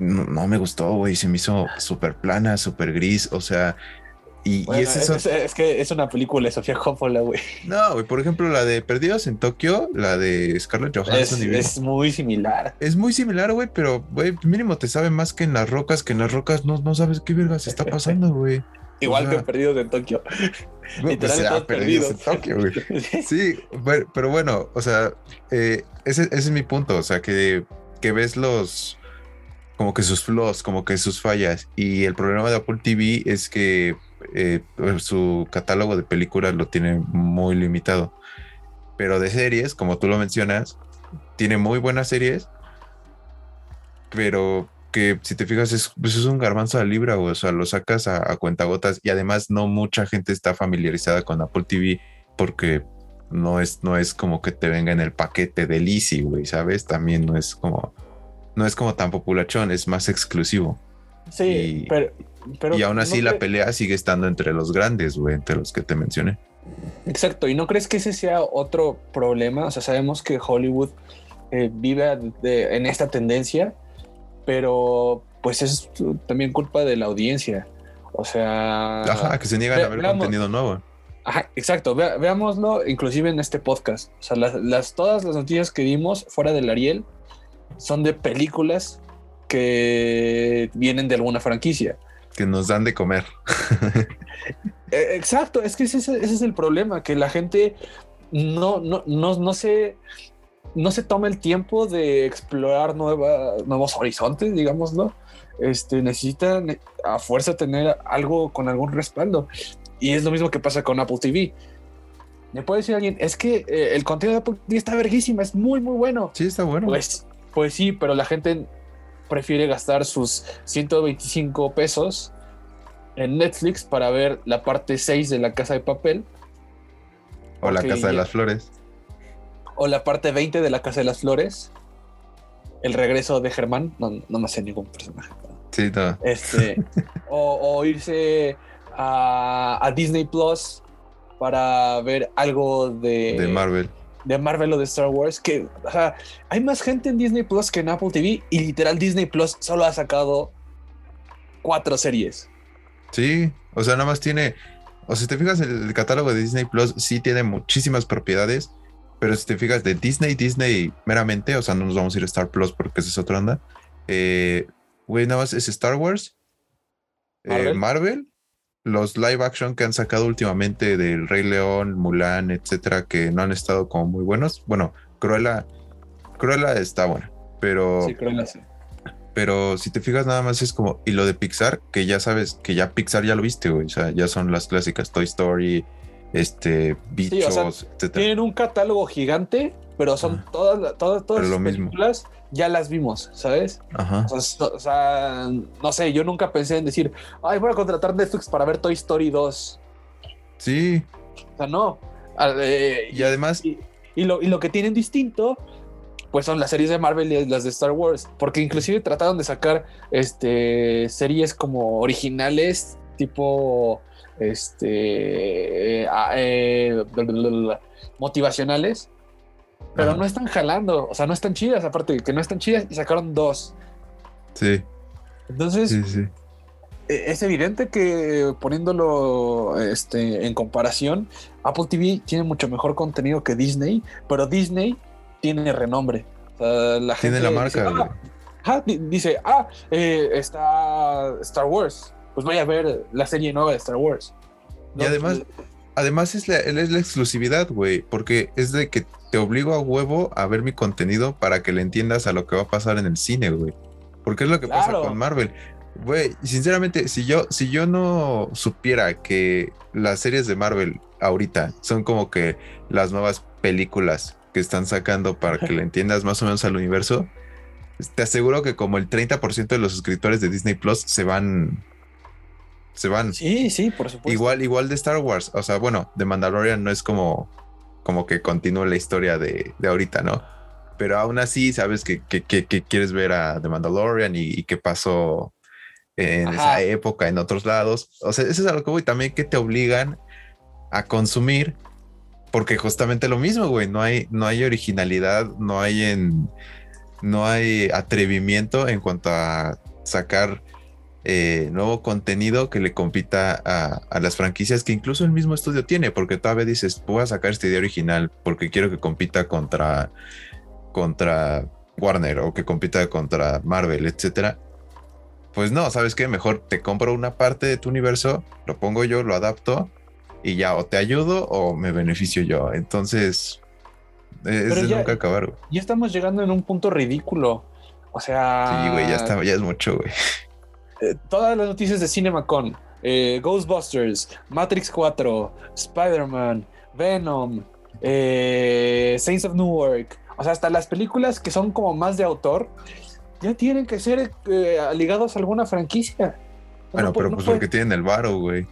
No, no me gustó, güey, se me hizo súper plana, súper gris, o sea, y, y Bueno, es es, eso. es- es que es una película de Sofía Coppola, güey. No, güey, por ejemplo, la de Perdidos en Tokio, la de Scarlett Es, Johansson y Bill- es muy similar. es muy similar, güey, pero, güey, mínimo te sabe más que en las rocas, que en las rocas no, no sabes qué vergas está pasando, güey. Igual sea, que Perdidos en Tokio. Pues, Literal, ah, todos Perdidos en. Tokio, güey. Sí, pero, pero bueno, o sea, eh, ese, ese es mi punto, o sea, que, que ves los, como que sus flaws, como que sus fallas, y el problema de Apple TV es que eh, su catálogo de películas lo tiene muy limitado, pero de series, como tú lo mencionas, tiene muy buenas series, pero que si te fijas es, pues es un garbanzo a libra, o sea, lo sacas a, a cuentagotas y además no mucha gente está familiarizada con Apple TV porque no es, no es como que te venga en el paquete del Easy, güey, ¿sabes? También no es como, no es como tan populachón, es más exclusivo. Sí, Y- pero, pero y aún así ¿no la pelea sigue estando entre los grandes, güey, entre los que te mencioné. Exacto, ¿y no crees que ese sea otro problema? O sea, sabemos que Hollywood eh, vive de- en esta tendencia, pero pues es también culpa de la audiencia. O sea, Ajá, que se niegan ve- a ver veamos. contenido nuevo. Ajá, exacto, veámoslo inclusive en este podcast. O sea, las, las- todas las noticias que dimos fuera del Ariel son de películas que vienen de alguna franquicia. Que nos dan de comer. Eh, Exacto, es que ese, es- ese es el problema, que la gente no, no, no, no se no se toma el tiempo de explorar nueva- nuevos horizontes, digámoslo. Este, necesitan a fuerza tener algo con algún respaldo. Y es lo mismo que pasa con Apple TV. Me puede decir alguien, es que eh, el contenido de Apple TV está verguísima, es muy, muy bueno. Sí, está bueno. Pues, pues sí, pero la gente prefiere gastar sus 125 pesos en Netflix para ver la parte 6 de La Casa de Papel o la Casa de las Flores. o la parte 20 de La Casa de las Flores. El regreso de Germán, no, no me sé ningún personaje. Sí, no. Este, o, o irse a, a Disney Plus para ver algo de, de Marvel. De Marvel o de Star Wars. Que, o sea, hay más gente en Disney Plus que en Apple TV y literal Disney Plus solo ha sacado cuatro series. Sí, o sea, nada más tiene, o sea, si te fijas, el, el catálogo de Disney Plus sí tiene muchísimas propiedades, pero si te fijas de Disney, Disney meramente, o sea, no nos vamos a ir a Star Plus porque esa es otra onda. Eh, Güey, nada más es Star Wars, eh, Marvel. Los live action que han sacado últimamente del Rey León, Mulan, etcétera, que no han estado como muy buenos. Bueno, Cruella, Cruella está buena, pero Sí, que sí. pero si te fijas nada más es como, y lo de Pixar, que ya sabes, que ya Pixar ya lo viste, güey, o sea, ya son las clásicas Toy Story, este, bichos, sea, etcétera. Tienen un catálogo gigante, pero son Ah. todas, todas, todas Pero lo las mismo. Ya las vimos, ¿sabes? Ajá. O sea, so- o sea, no sé, yo nunca pensé en decir, ay, voy a contratar Netflix para ver Toy Story 2. Sí, O sea, no. Ah, eh, y además, y, y lo, y lo que tienen distinto pues son las series de Marvel y las de Star Wars, porque inclusive trataron de sacar este series como originales tipo este eh, eh, motivacionales, pero no están jalando, o sea, no están chidas, aparte de que no están chidas y sacaron dos. Sí. Entonces, e, es evidente que poniéndolo este, en comparación, Apple TV tiene mucho mejor contenido que Disney, pero Disney tiene renombre. la tiene la marca. Dice, ah, dice, ah eh, está Star Wars. Pues voy a ver la serie nueva de Star Wars. y además, además es la, es la exclusividad, güey, porque es de que te obligo a huevo a ver mi contenido para que le entiendas a lo que va a pasar en el cine, güey. Porque es lo que pasa con Marvel. Güey, sinceramente, si yo, si yo no supiera que las series de Marvel ahorita son como que las nuevas películas que están sacando para que le entiendas más o menos al universo, te aseguro que como el 30% de los suscriptores de Disney Plus se van. Se van. Sí, sí, por supuesto. Igual, igual de Star Wars. O sea, bueno, de Mandalorian no es como, como que continúe la historia de, de ahorita, ¿no? Pero aún así sabes que, que, quieres ver a The Mandalorian y qué pasó en esa época, en otros lados. O sea, eso es algo que voy también que te obligan a consumir, porque justamente lo mismo, güey, no hay, no hay originalidad, no hay en, no hay atrevimiento en cuanto a sacar eh, nuevo contenido que le compita a, a, las franquicias que incluso el mismo estudio tiene, porque todavía dices, voy a sacar este idea original porque quiero que compita contra, contra Warner o que compita contra Marvel, etcétera pues no, ¿sabes qué? Mejor te compro una parte de tu universo, lo pongo yo, lo adapto y ya o te ayudo o me beneficio yo. Entonces, es de nunca acabar. Ya estamos llegando en un punto ridículo. O sea. Sí, güey, ya está, ya es mucho, güey. Eh, todas las noticias de CinemaCon, eh, Ghostbusters, Matrix 4, Spider-Man, Venom, eh, Saints of Newark. O sea, hasta las películas que son como más de autor ya tienen que ser eh, ligados a alguna franquicia. Bueno, pero pues porque tienen el varo, güey.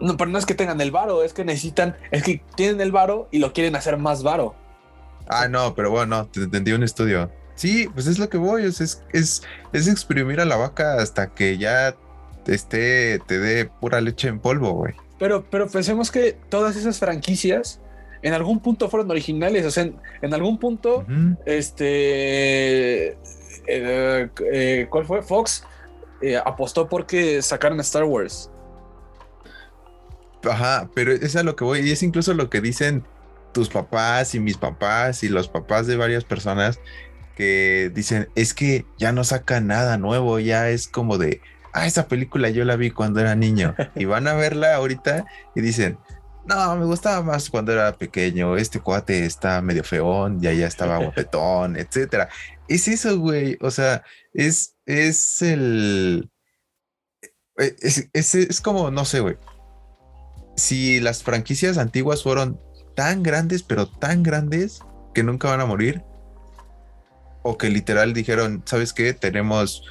No, pero no es que tengan el varo, es que necesitan, es que tienen el varo y lo quieren hacer más varo. Ah, no, pero bueno, te entendí un estudio. Sí, pues es lo que voy, es, es, es, es exprimir a la vaca hasta que ya esté, te dé pura leche en polvo, güey. Pero, pero pensemos que todas esas franquicias en algún punto fueron originales, o sea, en, algún punto, este, eh, eh, ¿cuál fue? Fox eh, apostó porque sacaran Star Wars. Ajá, pero es a lo que voy, y es incluso lo que dicen tus papás y mis papás y los papás de varias personas que dicen, es que ya no saca nada nuevo, ya es como de, ah, esa película yo la vi cuando era niño, y van a verla ahorita y dicen, no, me gustaba más cuando era pequeño. Este cuate está medio feón, ya ya estaba guapetón, etcétera. Es eso, güey. O sea, es, es el. E, es, es, como, no sé, güey. Si las franquicias antiguas fueron tan grandes, pero tan grandes que nunca van a morir, o que literal dijeron, ¿sabes qué? Tenemos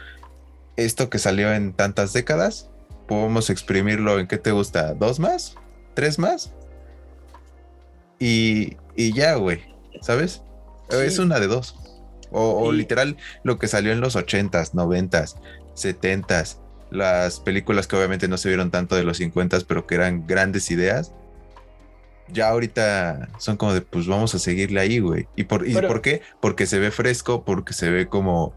esto que salió en tantas décadas, podemos exprimirlo en qué te gusta, dos más, tres más. Y, y ya, güey, ¿sabes? Es una de dos. O, literal lo que salió en los ochentas, noventas, setentas, las películas que obviamente no se vieron tanto de los 50, pero que eran grandes ideas. Ya ahorita son como de, pues vamos a seguirle ahí, güey. ¿Y, por, y por qué? Porque se ve fresco, porque se ve como,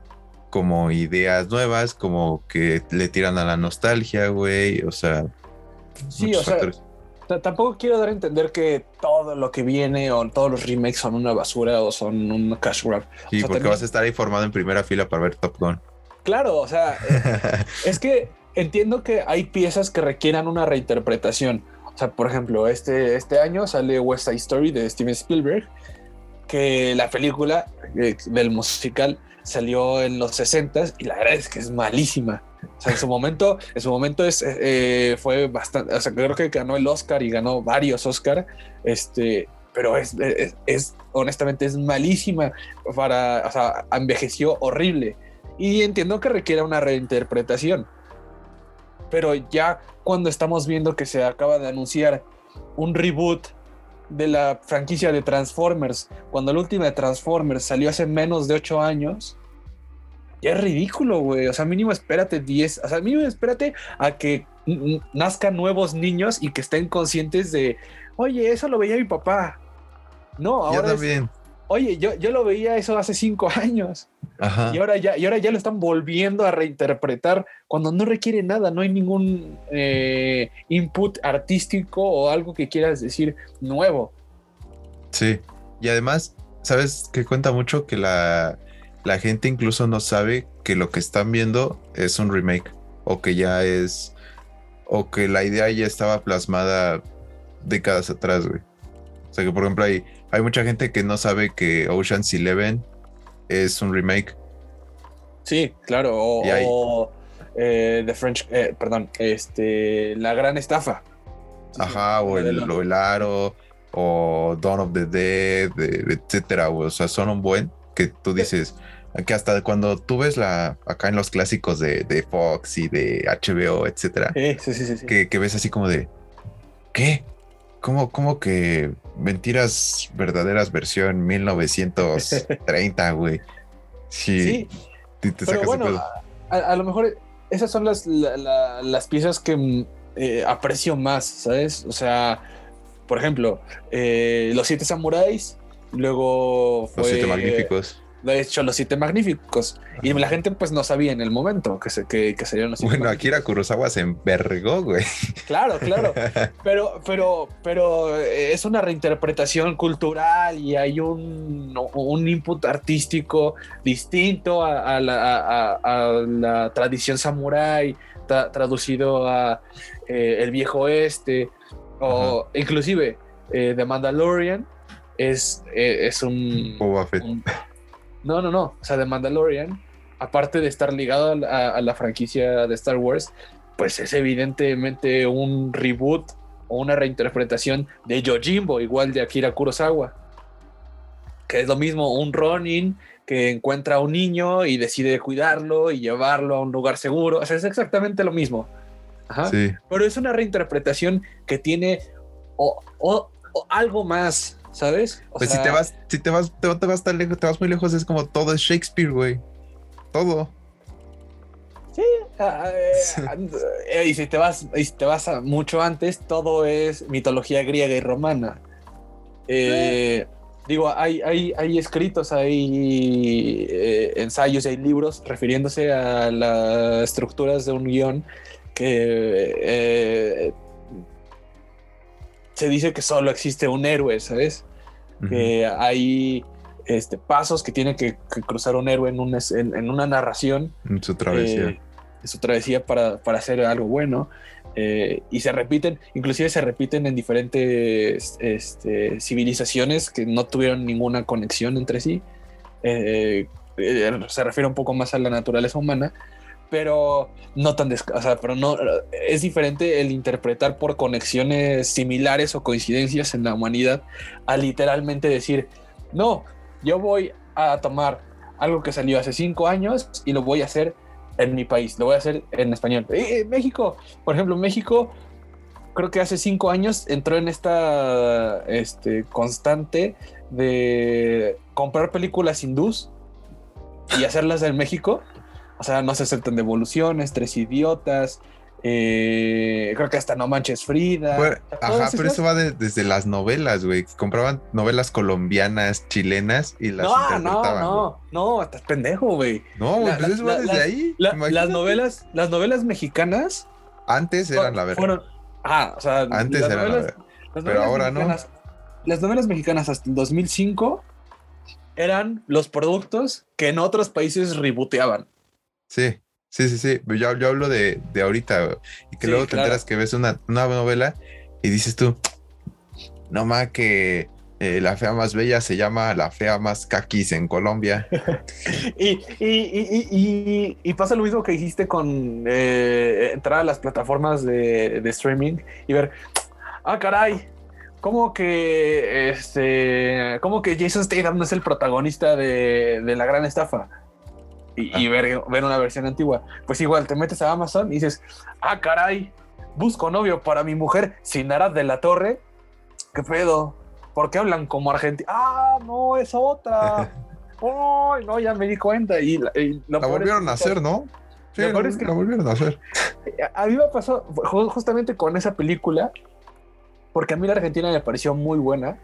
como ideas nuevas, como que le tiran a la nostalgia, güey. O sea, sí, o sea, Tampoco quiero dar a entender que todo lo que viene o todos los remakes son una basura o son un cash grab. Sí, porque vas a estar informado en primera fila para ver Top Gun. Claro, o sea, es que entiendo que hay piezas que requieran una reinterpretación. O sea, por ejemplo, este, este año sale West Side Story de Steven Spielberg, que la película eh, del musical salió en los 60 y la verdad es que es malísima. O sea, en su momento, en su momento es, eh, fue bastante, o sea, creo que ganó el Oscar y ganó varios Oscar, este, pero es, es, honestamente es malísima para, o sea, envejeció horrible y entiendo que requiere una reinterpretación. Pero ya cuando estamos viendo que se acaba de anunciar un reboot de la franquicia de Transformers, cuando la última de Transformers salió hace menos de 8 años, ya es ridículo, güey. O sea, mínimo espérate 10, o sea, mínimo espérate a que nazcan nuevos niños y que estén conscientes de, oye, eso lo veía mi papá. No, ahora. también. Oye, yo, yo lo veía eso hace cinco años. Y ahora ya, y ahora ya lo están volviendo a reinterpretar cuando no requiere nada, no hay ningún eh, input artístico o algo que quieras decir nuevo. Sí, y además, ¿sabes que cuenta mucho? Que la, la gente incluso no sabe que lo que están viendo es un remake o que ya es, o que la idea ya estaba plasmada décadas atrás, güey. O sea que, por ejemplo, hay, hay mucha gente que no sabe que Ocean's Eleven es un remake. Sí, claro. O, eh, The French, eh, perdón, este, La Gran Estafa. Ajá, o el, el, Aro, o Dawn of the Dead, etcétera. O sea, son un buen que tú dices que hasta cuando tú ves la acá en los clásicos de, Fox y de HBO, etcétera, sí, sí, sí, que, que, ves así como de ¿qué? ¿Cómo, cómo que mentiras verdaderas versión 1930, güey? Sí. Pero bueno, a, lo mejor esas son las, las piezas que mm, eh, aprecio más, ¿sabes? O sea, por ejemplo, eh, Los Siete Samuráis, luego Los Siete Magníficos he hecho los siete magníficos. Y la gente pues no sabía en el momento que, se, que, que serían los siete Bueno, Akira Kurosawa se envergó, güey. Claro, claro. Pero, pero, pero eh, es una reinterpretación cultural y hay un, un input artístico distinto a, la, a, la, tradición samurái, traducido a eh, el viejo oeste, o inclusive eh, The Mandalorian es, es un, un no, no, no. O sea, The Mandalorian, aparte de estar ligado a, la franquicia de Star Wars, pues es evidentemente un reboot o una reinterpretación de Yojimbo, igual de Akira Kurosawa. Que es lo mismo, un Ronin que encuentra a un niño y decide cuidarlo y llevarlo a un lugar seguro. O sea, es exactamente lo mismo. Ajá. Sí. Pero es una reinterpretación que tiene o algo más ¿sabes? pues si te vas, si te vas, te, vas tan lejos, te vas muy lejos, es como todo es Shakespeare, güey. Todo. Sí, ah, eh, eh, y si te vas, y si te vas mucho antes, todo es mitología griega y romana. Eh, digo, hay, hay, hay, escritos, hay ensayos, hay libros refiriéndose a las estructuras de un guion que se dice que solo existe un héroe, ¿sabes? Que hay este, pasos que tiene que, cruzar un héroe en, en, una narración. En su travesía. Eh, en su travesía para, para, hacer algo bueno. Eh, y se repiten, inclusive se repiten en diferentes este, civilizaciones que no tuvieron ninguna conexión entre sí. Eh, se refiere un poco más a la naturaleza humana pero no tan, o pero no, es diferente el interpretar por conexiones similares o coincidencias en la humanidad a literalmente decir, no, yo voy a tomar algo que salió hace cinco años y lo voy a hacer en mi país, lo voy a hacer en español. México, por ejemplo, México creo que hace cinco años entró en esta este, constante de comprar películas hindús y hacerlas en México o sea, no se aceptan devoluciones, tres idiotas. Eh, creo que hasta No Manches Frida. ajá, pero eso va desde las novelas, güey. Compraban novelas colombianas, chilenas y las no, interpretaban. No, no, no, estás pendejo, güey. No, güey, pues eso va desde ahí. las novelas, las novelas mexicanas. Antes eran la verdad. ah, o sea, antes eran la verdad. Pero ahora no. Las novelas mexicanas hasta el 2005 eran los productos que en otros países rebooteaban. Sí, sí, sí, sí. Yo, yo hablo de, de ahorita y que luego te enteras que ves una, novela y dices tú, no más que eh, la fea más bella se llama la fea más caquis en Colombia. y, y, y, pasa lo mismo que hiciste con eh, entrar a las plataformas de, de, streaming y ver, ah, caray, ¿cómo que este, cómo que Jason Statham no es el protagonista de, de la gran estafa? Y, ver, ver, una versión antigua. Pues igual te metes a Amazon y dices, ah, caray, busco novio para mi mujer, Sinara de la Torre. ¿Qué pedo? ¿por qué hablan como argentino? Ah, no, es otra. Ay, no, ya me di cuenta. Y, la- y lo volvieron a hacer, ¿no? Sí, Lo es que- la volvieron a hacer. A mí me pasó ju- justamente con esa película, porque a mí la Argentina me pareció muy buena.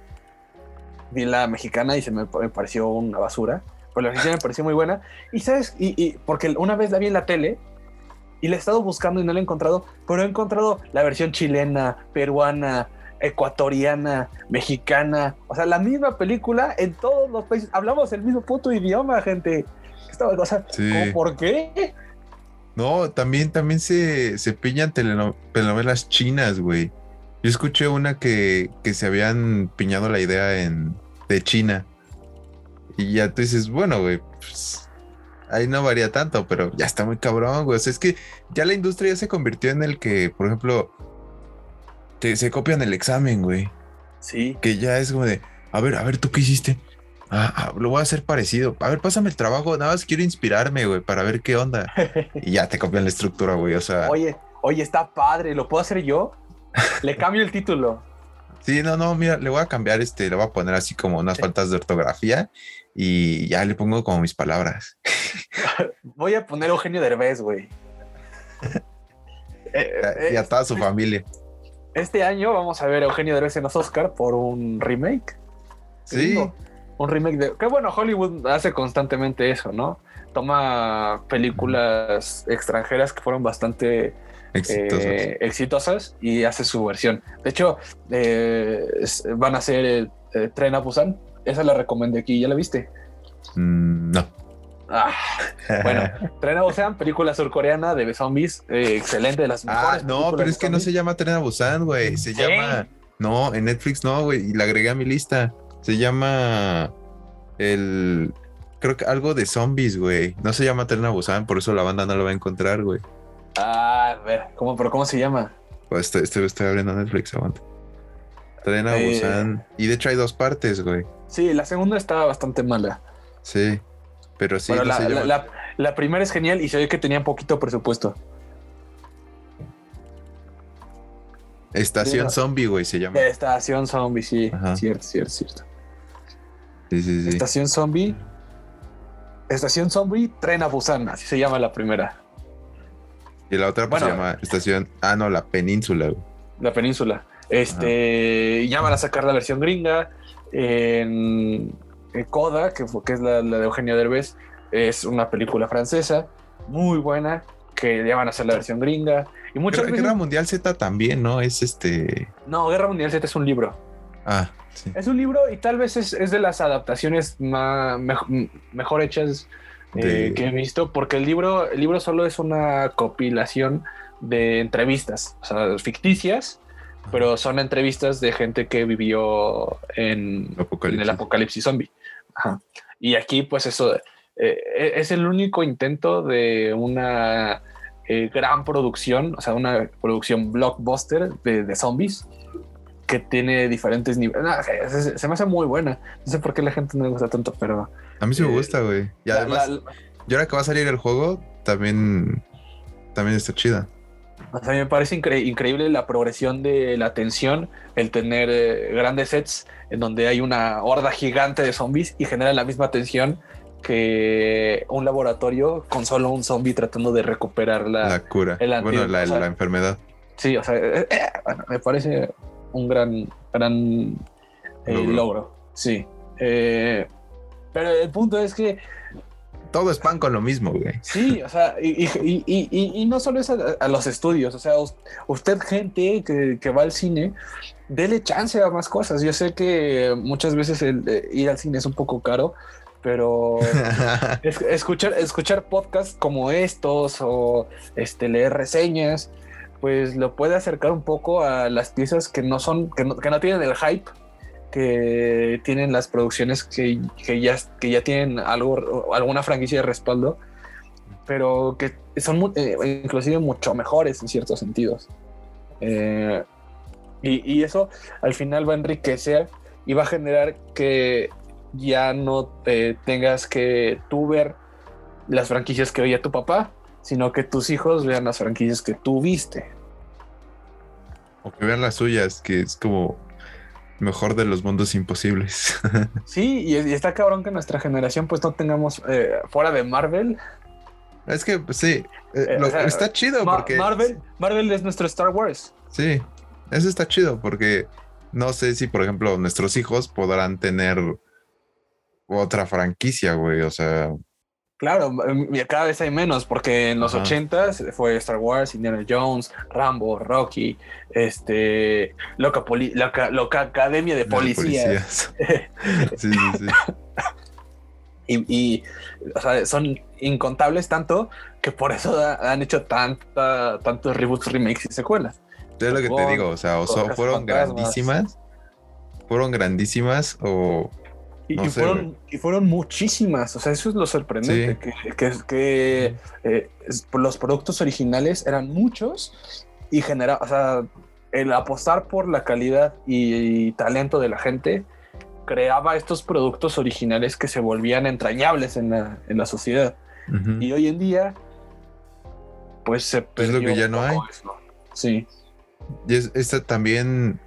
Vi la mexicana y se me, me pareció una basura, pero la Argentina me pareció muy buena. Y sabes, y, y porque una vez la vi en la tele y la he estado buscando y no la he encontrado, pero he encontrado la versión chilena, peruana, ecuatoriana, mexicana, o sea, la misma película en todos los países. Hablamos el mismo puto idioma, gente. Esta cosa, Sí. ¿cómo, ¿por qué? No, también, también se, se piñan teleno- telenovelas chinas, güey. Yo escuché una que, que se habían piñado la idea en, de China. Y ya tú dices, bueno, güey, pues ahí no varía tanto, pero ya está muy cabrón, güey. O sea, es que ya la industria ya se convirtió en el que, por ejemplo, te, se copian el examen, güey. Sí. Que ya es como de, a ver, a ver, ¿tú qué hiciste? Ah, ah, lo voy a hacer parecido. A ver, pásame el trabajo, nada más quiero inspirarme, güey, para ver qué onda. Y ya te copian la estructura, güey. O sea, Oye, oye, está padre, ¿lo puedo hacer yo? Le cambio el título. sí, no, no, mira, le voy a cambiar este, le voy a poner así como unas Sí. faltas de ortografía y ya le pongo como mis palabras. Voy a poner Eugenio Derbez, güey. Eh, Y a eh, toda su familia. este año vamos a ver a Eugenio Derbez en los Oscar por un remake. Sí. Un remake de. Que bueno, Hollywood hace constantemente eso, ¿no? Toma películas extranjeras que fueron bastante exitosos. eh, exitosas y hace su versión. De hecho, eh, van a hacer el, eh, Tren a Busan. Esa la recomendé aquí, ¿ya la viste? Mm, no. Ah, bueno, Tren a Busan, película surcoreana de zombies, eh, excelente, de las Ah, mejores. no, películas pero es que no se llama Tren a Busan, güey. Se llama. No, en Netflix no, güey. Y la agregué a mi lista. Se llama. El. Creo que algo de zombies, güey. No se llama Tren a Busan, por eso la banda no lo va a encontrar, güey. Ah, a ver, ¿cómo, pero ¿cómo se llama? Pues estoy, estoy, estoy abriendo Netflix, aguanta. Tren a Eh. Busan. Y de hecho hay dos partes, güey. Sí, la segunda está bastante mala. Sí. Pero sí, pero no la, se la- llama- la- la primera es genial y se ve que tenía poquito presupuesto. Estación. Zombie, güey, se llama. Estación Zombie, sí. Ajá. Cierto, cierto, cierto. Sí, sí, sí. Estación Zombie. Estación Zombie, Tren a Busan, así se llama la primera. Y la otra pues, se llama Estación. Ah, no, la península, güey. La península. Este, ya van a sacar la versión gringa en, en Coda, que, fue- que es la, la de Eugenio Derbez. Es una película francesa muy buena, que ya van a hacer la versión gringa. Y muchas Guerra, veces... Guerra Mundial Z también, ¿no? Es este. No, Guerra Mundial Z es un libro. Ah, sí. Es un libro y tal vez es, es de las adaptaciones más, mej- mejor hechas eh, que he visto, porque el libro, el libro solo es una compilación de entrevistas, o sea, ficticias, pero son entrevistas de gente que vivió en, el apocalipsis zombie. Ajá. Y aquí, pues eso eh, es el único intento de una eh, gran producción, o sea, una producción blockbuster de, de zombies que tiene diferentes niveles. No, se, se me hace muy buena. No sé por qué la gente no le gusta tanto, pero A mí sí me eh, gusta, güey. Y además, la- y ahora que va a salir el juego, también. También está chida. O sea, me parece incre- increíble la progresión de la tensión, el tener eh, grandes sets en donde hay una horda gigante de zombies y genera la misma tensión que un laboratorio con solo un zombie tratando de recuperar la... La cura. el bueno, la, o sea, la enfermedad. Sí, o sea, eh, eh, bueno, me parece un gran, gran Logro. logro. Sí. Pero el punto es que Todo es pan con lo mismo, güey. Sí, o sea, y, y- y- y- no solo es a, a los estudios, o sea, us- usted gente que, que va al cine, dele chance a más cosas. Yo sé que muchas veces el, eh, ir al cine es un poco caro, pero es- escuchar, escuchar podcasts como estos o este, leer reseñas, pues lo puede acercar un poco a las piezas que no son, que no, que no tienen el hype que tienen las producciones que, ya, que ya tienen algo, alguna franquicia de respaldo, pero que son eh, inclusive mucho mejores en ciertos sentidos. Eh, y, eso al final va a enriquecer y va a generar que ya no te tengas que tú ver las franquicias que veía tu papá, sino que tus hijos vean las franquicias que tú viste. o que vean las suyas, que es como. Mejor de los mundos imposibles. sí, y, está cabrón que nuestra generación pues no tengamos eh, fuera de Marvel. Es que pues, sí, eh, eh, está chido porque... Marvel, Marvel es nuestro Star Wars. Sí, eso está chido porque no sé si, por ejemplo, nuestros hijos podrán tener otra franquicia, güey. O sea, Claro, cada vez hay menos, porque en los ochentas fue Star Wars, Indiana Jones, Rambo, Rocky, este, Loca, Loca, Academia de Policías. sí, sí, y, o sea, son incontables tanto que por eso han hecho tanta, tantos reboots, remakes y secuelas. Es lo que te digo, o sea, o fueron grandísimas, fueron grandísimas o y, fueron, y fueron muchísimas, o sea, eso es lo sorprendente, que, que, eh, los productos originales eran muchos y genera, o sea, el apostar por la calidad y, talento de la gente creaba estos productos originales que se volvían entrañables en la, en la sociedad. Y hoy en día, pues se perdió. Es lo que ya no hay. Sí. Y es, esta también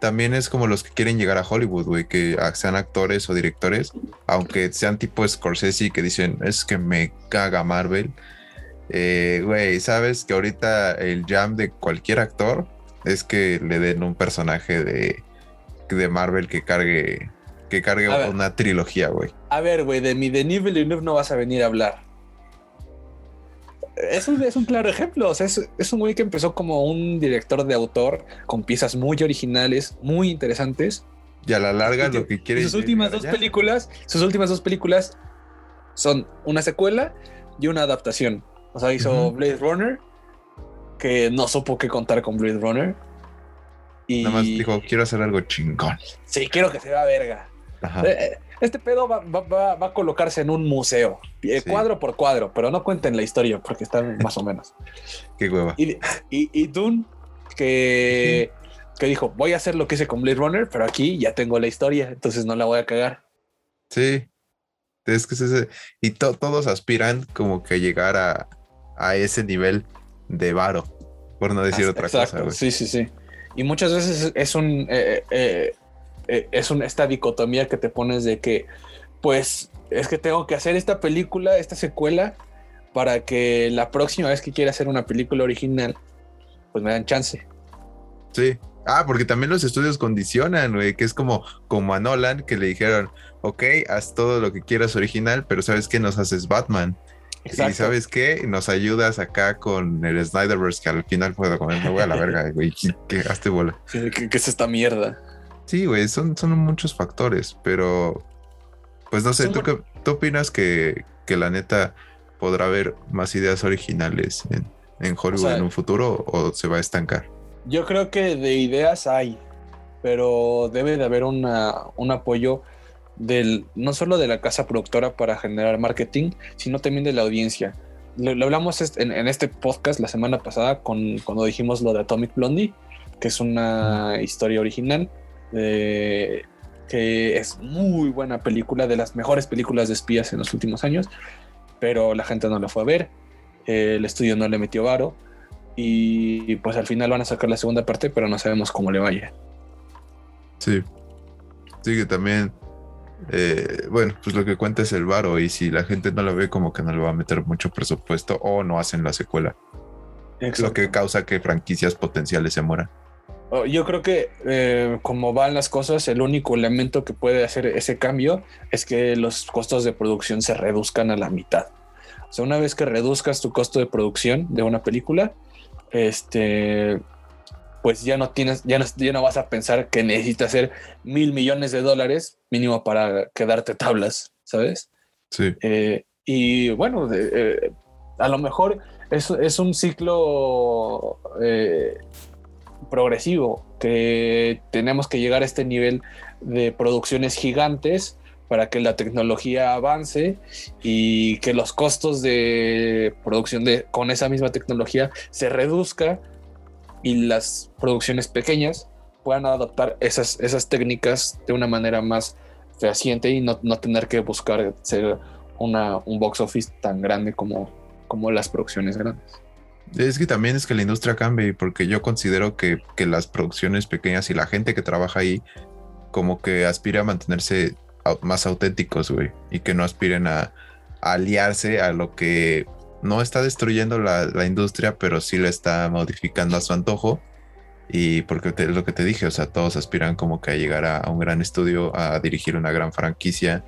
también es como los que quieren llegar a Hollywood, güey, que sean actores o directores, aunque sean tipo Scorsese que dicen, es que me caga Marvel. Eh, güey, sabes que ahorita el jam de cualquier actor es que le den un personaje de, de Marvel que cargue que cargue una trilogía, güey. A ver, güey, de mi Denis Villeneuve no vas a venir a hablar es un, es un claro ejemplo. O sea, es, un güey que empezó como un director de autor con piezas muy originales, muy interesantes. Y a la larga lo que quiere. Sus últimas dos películas, sus últimas dos películas son una secuela y una adaptación. O sea, hizo Blade Runner, que no supo qué contar con Blade Runner. Y... Nada más dijo, quiero hacer algo chingón. Sí, quiero que se vea verga. Ajá. Eh, eh, este pedo va, a colocarse en un museo, eh, cuadro por cuadro, pero no cuenten la historia porque están más o menos. Qué hueva. Y, y, Dune, que, que dijo, voy a hacer lo que hice con Blade Runner, pero aquí ya tengo la historia, entonces no la voy a cagar. Sí. Es que ese, y todos aspiran como que llegar a, a ese nivel de varo, por no decir otra cosa. Sí, sí, sí. Y muchas veces es un eh, eh, eh, es una, esta dicotomía que te pones de que, pues, es que tengo que hacer esta película, esta secuela, para que la próxima vez que quiera hacer una película original, pues me dan chance. Sí. Ah, porque también los estudios condicionan, güey, que es como, como a Nolan, que le dijeron, ok, haz todo lo que quieras original, pero ¿sabes qué? Nos haces Batman. Exacto. Y ¿sabes qué? Nos ayudas acá con el Snyderverse, que al final puedo comer, me voy a la verga, güey, que, hazte bola. ¿Qué, qué es esta mierda? Sí, güey, son, son muchos factores, pero pues no sé, ¿tú, qué, ¿tú opinas que, la neta podrá haber más ideas originales en, Hollywood en un futuro o se va a estancar? Yo creo que de ideas hay, pero debe de haber una, un apoyo del, no solo de la casa productora para generar marketing, sino también de la audiencia. Lo, hablamos en, en, este podcast la semana pasada con, cuando dijimos lo de Atomic Blondie, que es una historia original que es muy buena película, de las mejores películas de espías en los últimos años, pero la gente no la fue a ver, el estudio no le metió varo y pues al final van a sacar la segunda parte, pero no sabemos cómo le vaya. Sí, sí que también, eh, bueno, pues lo que cuenta es el varo y si la gente no lo ve como que no le va a meter mucho presupuesto o no hacen la secuela. Lo que causa que franquicias potenciales se mueran. Oh, yo creo que eh, como van las cosas, el único elemento que puede hacer ese cambio es que los costos de producción se reduzcan a la mitad. O sea, una vez que reduzcas tu costo de producción de una película, este, pues ya no tienes, ya no, ya no vas a pensar que necesitas hacer mil millones de dólares mínimo para quedarte tablas, ¿sabes? Sí. Eh, y bueno, eh, a lo mejor es, es un ciclo progresivo, que tenemos que llegar a este nivel de producciones gigantes para que la tecnología avance y que los costos de producción de, con esa misma tecnología se reduzca y las producciones pequeñas puedan adaptar esas, esas técnicas de una manera más fehaciente y no, no tener que buscar ser una, un box office tan grande como, como las producciones grandes. Es que también es que la industria cambie, porque yo considero que, las producciones pequeñas y la gente que trabaja ahí como que aspira a mantenerse más auténticos, güey, y que no aspiren a, aliarse a lo que no está destruyendo la, la, industria, pero sí le está modificando a su antojo. Y porque es lo que te dije, o sea, todos aspiran como que a llegar a, a, un gran estudio, a dirigir una gran franquicia.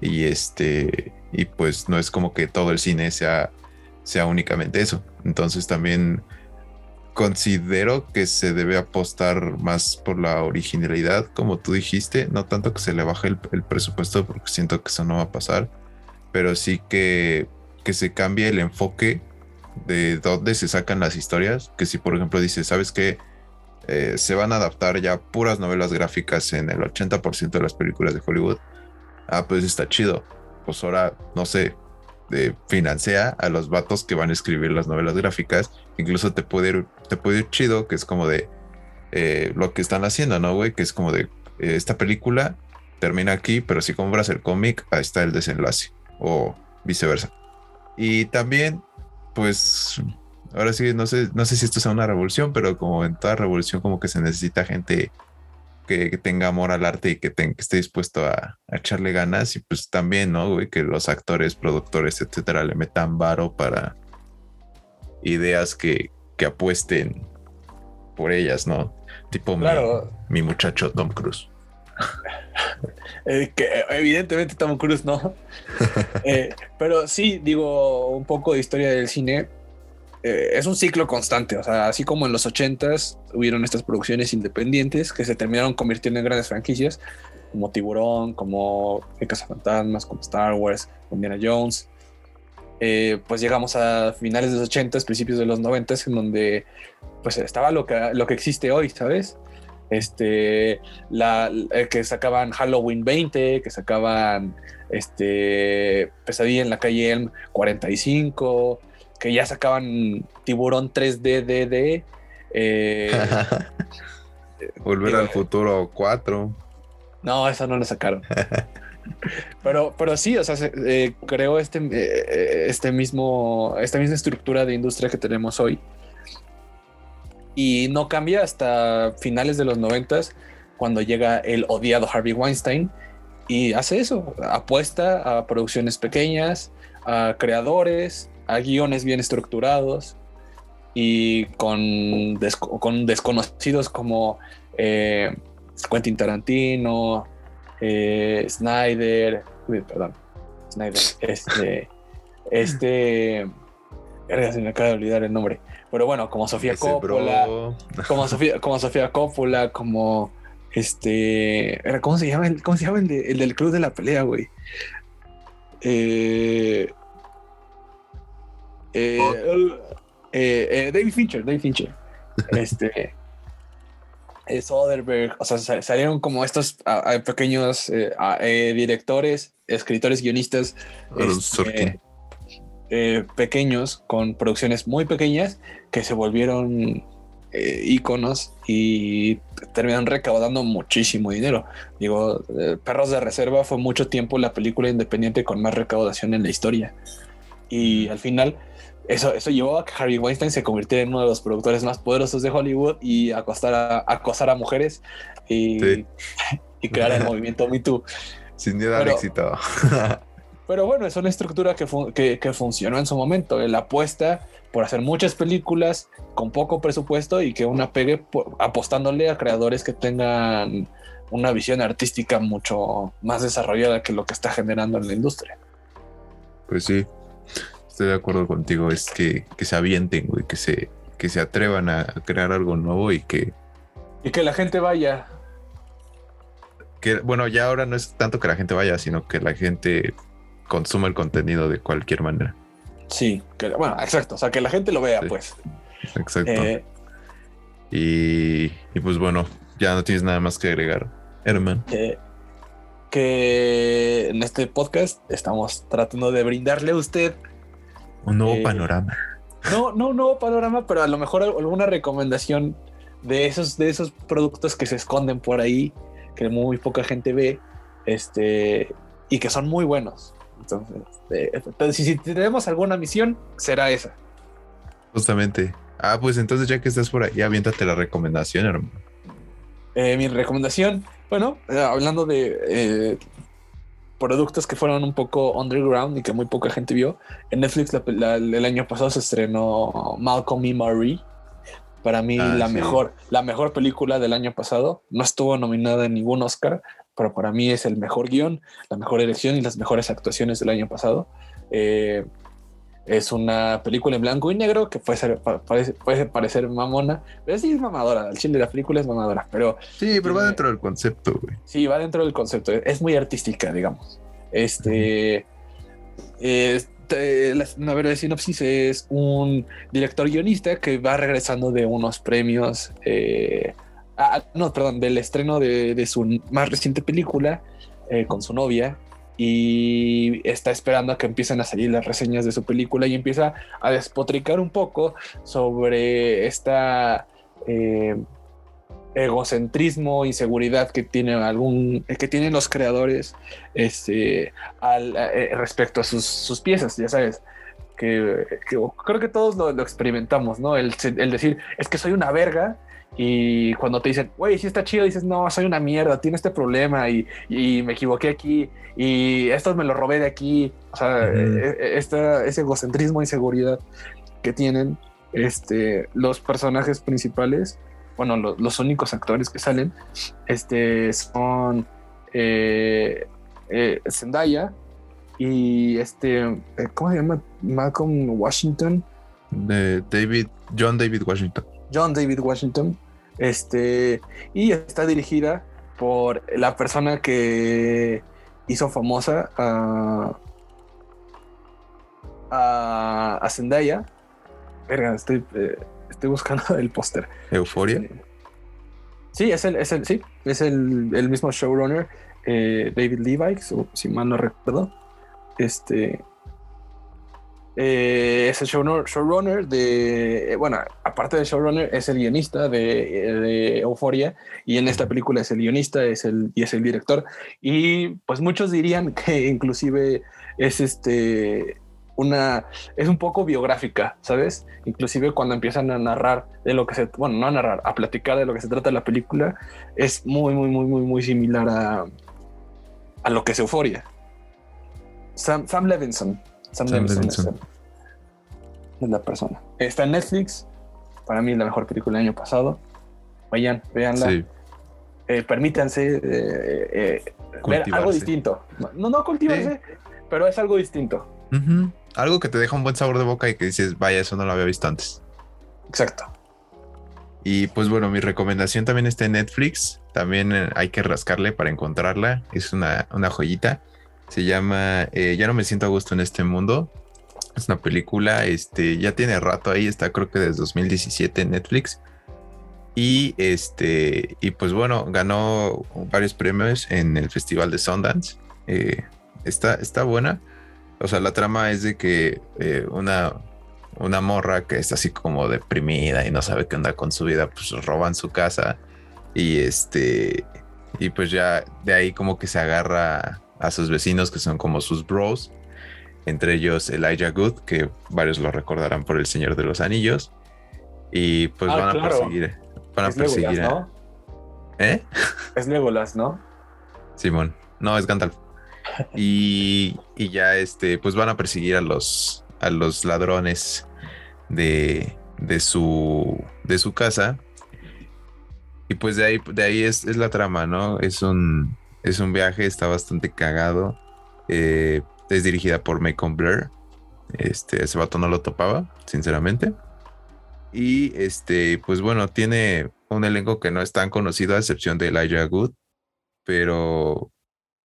Y este, y pues no es como que todo el cine sea, sea únicamente eso. Entonces también considero que se debe apostar más por la originalidad, como tú dijiste, no tanto que se le baje el, presupuesto, porque siento que eso no va a pasar, pero sí que, que se cambie el enfoque de dónde se sacan las historias, que si por ejemplo dice, ¿sabes qué? Eh, se van a adaptar ya puras novelas gráficas en el 80% de las películas de Hollywood. Ah, pues está chido. Pues ahora, no sé, de financia a los vatos que van a escribir las novelas gráficas. Incluso te puede ir, te puede ir chido, que es como de eh, lo que están haciendo, ¿no, güey? Que es como de eh, esta película termina aquí, pero si compras el cómic, ahí está el desenlace o viceversa. Y también, pues, ahora sí, no sé, no sé si esto es una revolución, pero como en toda revolución, como que se necesita gente que, que tenga amor al arte y que, que esté dispuesto a, a, echarle ganas. Y pues también, ¿no? Güey, que los actores, productores, etcétera, le metan varo para ideas que, que apuesten por ellas, ¿no? Tipo claro. mi, mi muchacho Tom Cruise. Eh, que evidentemente Tom Cruise no. eh, pero sí, digo, un poco de historia del cine. Eh, es un ciclo constante. O sea, así como en los ochentas hubieron estas producciones independientes que se terminaron convirtiendo en grandes franquicias, como Tiburón, como Fantasmas, como Star Wars, Indiana Jones. Eh, pues llegamos a finales de los ochentas, principios de los noventas, en donde pues estaba lo que, lo que existe hoy, ¿sabes? este, eh, que sacaban Halloween 20, que sacaban este, Pesadilla en la calle Elm 45, que ya sacaban Tiburón 3D, DD. Eh, Volver al futuro 4. No, esa no la sacaron. pero, pero sí, o sea, se, eh, creo este, eh, este mismo, esta misma estructura de industria que tenemos hoy y no cambia hasta finales de los noventas cuando llega el odiado Harvey Weinstein y hace eso, apuesta a producciones pequeñas, a creadores, a guiones bien estructurados y con, des con desconocidos como eh, Quentin Tarantino, eh, Snyder, perdón, Snyder, este, este, se me acaba de olvidar el nombre, pero bueno, como Sofía Ese Coppola, bro. como Sofía, como Sofía Coppola, como este, ¿cómo se llama? El, ¿Cómo se llama el, de, el del club de la pelea, güey? Eh, eh, eh, eh, David Fincher, David Fincher. Este Soderbergh, o sea, sa- salieron como estos a- a pequeños a- directores, escritores, guionistas este, pequeños con producciones muy pequeñas que se volvieron íconos y terminaron recaudando muchísimo dinero. Digo, Perros de Reserva fue mucho tiempo la película independiente con más recaudación en la historia. Y al final, eso, eso llevó a que Harvey Weinstein se convirtiera en uno de los productores más poderosos de Hollywood y acostar a, acosar a mujeres y, Sí. y crear el movimiento Me Too. Sin duda pero- éxito. Pero bueno, es una estructura que, fu- que, que funcionó en su momento. La apuesta por hacer muchas películas con poco presupuesto y que una pegue apostándole a creadores que tengan una visión artística mucho más desarrollada que lo que está generando en la industria. Pues sí, estoy de acuerdo contigo. Es que, que se avienten, güey, que se, que se atrevan a crear algo nuevo y que, Y que la gente vaya. que, bueno, ya ahora no es tanto que la gente vaya, sino que la gente consuma el contenido de cualquier manera. Sí, que, bueno, exacto. O sea, que la gente lo vea, Sí. pues. Exacto. Eh, y, y pues bueno, ya no tienes nada más que agregar, Herman. que en este podcast estamos tratando de brindarle a usted Un nuevo Eh, panorama. No, no un nuevo panorama, pero a lo mejor alguna recomendación de esos, de esos productos que se esconden por ahí, que muy poca gente ve, este, y que son muy buenos. Entonces, eh, entonces, si, si tenemos alguna misión, será esa. Justamente. Ah, pues entonces ya que estás por ahí, aviéntate la recomendación, hermano. Eh, mi recomendación Bueno, eh, hablando de eh, productos que fueron un poco underground y que muy poca gente vio, en Netflix el año pasado se estrenó Malcolm y Marie. Para mí ah, la mejor, la mejor película del año pasado. No estuvo nominada en ningún Oscar, pero para mí es el mejor guion, la mejor elección y las mejores actuaciones del año pasado. Eh, es una película en blanco y negro que puede, puede parecer mamona, pero sí es mamadora. El chile de la película es mamadora, pero. Sí, pero va dentro del concepto, güey. Sí, va dentro del concepto. Es muy artística, digamos. Este. este la, verdad sinopsis es un director guionista que va regresando de unos premios. Eh, ah, no, perdón, del estreno de, su más reciente película eh, con su novia y está esperando a que empiecen a salir las reseñas de su película y empieza a despotricar un poco sobre esta eh, egocentrismo, inseguridad que tienen algún que tienen los creadores este, al, eh, respecto a sus, piezas, ya sabes. Que, creo que todos lo, experimentamos, ¿no? El decir, es que soy una verga y cuando te dicen, güey, sí está chido, dices, no, soy una mierda, tiene este problema y, me equivoqué aquí y esto me lo robé de aquí. O sea, e, e, ese egocentrismo, inseguridad que tienen este, los personajes principales, bueno, los únicos actores que salen, este, son eh, eh, Zendaya y este, eh, ¿cómo se llama? Malcolm Washington. De David, John David Washington. John David Washington. Este, y está dirigida por la persona que hizo famosa a, a, Zendaya. Verga, estoy, eh, estoy buscando el póster. ¿Euforia? Sí, es el, es el, sí, es el, el mismo showrunner, eh, David Levi, si mal no recuerdo. Este, eh, es el showrunner, de, eh, bueno, aparte de showrunner, es el guionista de, de, Euphoria y en esta película es el guionista es el, y es el director. Y pues muchos dirían que inclusive es este una es un poco biográfica, ¿sabes? Inclusive cuando empiezan a narrar de lo que se, bueno, no a narrar, a platicar de lo que se trata la película, es muy, muy, muy, muy, muy similar a, a lo que es Euphoria. Sam, Sam Levinson Sam, Es, la persona. Está en Netflix. Para mí, la mejor película del año pasado. Vayan, véanla. Eh, permítanse eh, eh, ver algo distinto. No, no cultivarse, pero es algo distinto. Algo que te deja un buen sabor de boca y que dices, vaya, eso no lo había visto antes. Exacto. Y pues bueno, mi recomendación también está en Netflix. También hay que rascarle para encontrarla. Es una, una joyita. Se llama eh, Ya no me siento a gusto en este mundo. Es una película, este, ya tiene rato ahí, está creo que desde 2017 en Netflix. Y este, y pues bueno, ganó varios premios en el Festival de Sundance. Eh, está, está buena. O sea, la trama es de que eh, una, una morra que está así como deprimida y no sabe qué onda con su vida, pues roban su casa. Y este, y pues ya de ahí como que se agarra a sus vecinos que son como sus bros, entre ellos Elijah Good, que varios lo recordarán por El Señor de los Anillos, y pues ah, van a perseguir, van a perseguir, ¿no? ¿eh? Es Legolas, ¿no? Simón, no es Gandalf. Y, y, ya este, pues van a perseguir a los a los ladrones de, de su de su casa. Y pues de ahí, de ahí es, es la trama, ¿no? Es un es un viaje, está bastante cagado. Eh, es dirigida por Macon Blair. Este, ese vato no lo topaba, sinceramente. Y este, pues bueno, tiene un elenco que no es tan conocido, a excepción de Elijah Good. Pero,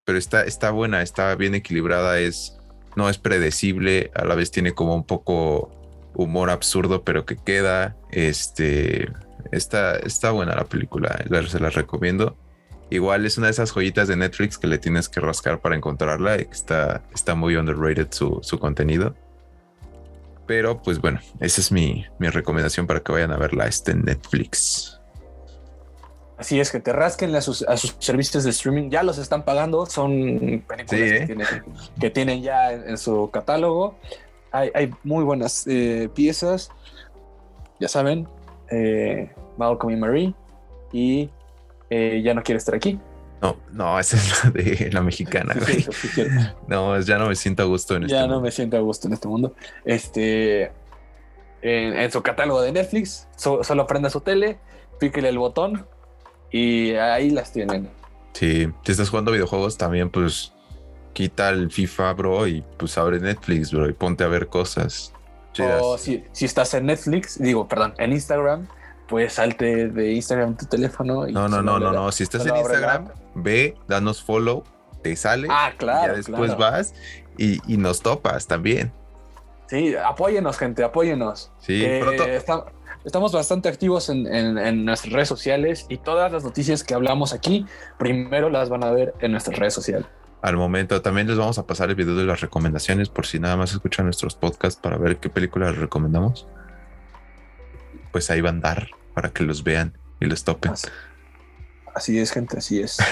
pero está, está buena, está bien equilibrada, es, no es predecible, a la vez tiene como un poco humor absurdo, pero que queda. Este, está, está buena la película, se la recomiendo. Igual es una de esas joyitas de Netflix que le tienes que rascar para encontrarla. Está, está muy underrated su, contenido. Pero pues bueno, esa es mi, recomendación para que vayan a verla. Está en Netflix. Así es, que te rasquen a sus, servicios de streaming. Ya los están pagando. Son películas que, tienen, ya en, su catálogo. Hay, muy buenas eh, piezas. Ya saben, eh, Malcolm y Marie. Y eh, ya no quiere estar aquí. No, no, esa es la de la mexicana. güey. no, ya no me siento a gusto en ya este no mundo. me siento a gusto en este mundo. Este, en, en su catálogo de Netflix, so- solo prenda su tele, píquele el botón y ahí las tienen. Sí, si estás jugando videojuegos también, pues quita el FIFA, bro, y pues abre Netflix, bro, y ponte a ver cosas. O si, si estás en Netflix, digo, perdón, en Instagram, pues salte de Instagram tu teléfono. Y No, no, no, no, no. Si estás en Instagram, ve, danos follow, te sale. Ah, y claro. ya después claro. vas y, y nos topas también. Sí, apóyenos, gente, apóyenos. Sí, pronto. estamos bastante activos en, en- en nuestras redes sociales y todas las noticias que hablamos aquí, primero las van a ver en nuestras redes sociales. Al momento también les vamos a pasar el video de las recomendaciones por si nada más escuchan nuestros podcasts para ver qué películas recomendamos. Pues ahí van a andar para que los vean y los topen. Así, así es, gente, así es.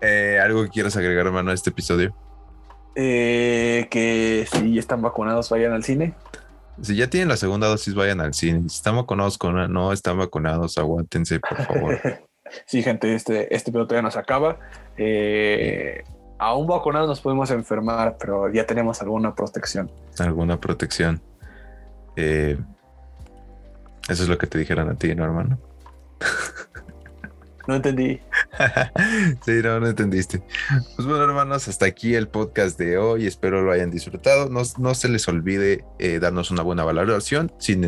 Eh, ¿Algo que quieras agregar, hermano, a este episodio? Eh, que si están vacunados, vayan al cine. Si ya tienen la segunda dosis, vayan al cine. Si están vacunados con no están vacunados, aguántense, por favor. Sí, gente, este, este pedo todavía nos acaba. Eh, aún vacunados nos podemos enfermar, pero ya tenemos alguna protección. Alguna protección. Eh, eso es lo que te dijeron a ti, ¿no, hermano? No entendí. sí, no, no entendiste. Pues bueno, hermanos, hasta aquí el podcast de hoy. Espero lo hayan disfrutado. No, no se les olvide eh, darnos una buena valoración. Si,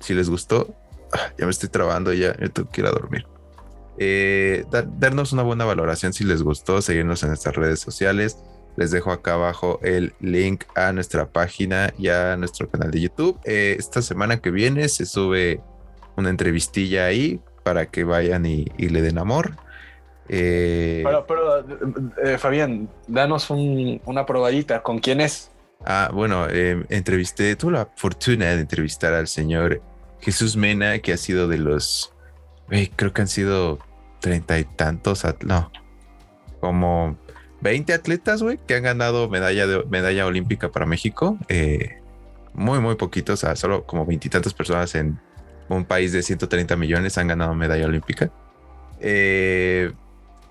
si les gustó, Ah, ya me estoy trabando, ya me tengo que ir a dormir. Eh, da- darnos una buena valoración si les gustó, seguirnos en nuestras redes sociales. Les dejo acá abajo el link a nuestra página y a nuestro canal de YouTube. Eh, esta semana que viene se sube una entrevistilla ahí para que vayan y, y le den amor. Eh, Pero, pero eh, Fabián, danos un- una probadita. ¿Con quién es? Ah, bueno, eh, entrevisté, tuve la fortuna de entrevistar al señor Jesús Mena, que ha sido de los, güey, creo que han sido treinta y tantos, no, como 20 atletas, güey, que han ganado medalla, de, medalla olímpica para México. Eh, muy, muy poquitos, o sea, solo como veintitantas personas en un país de 130 millones han ganado medalla olímpica. Eh,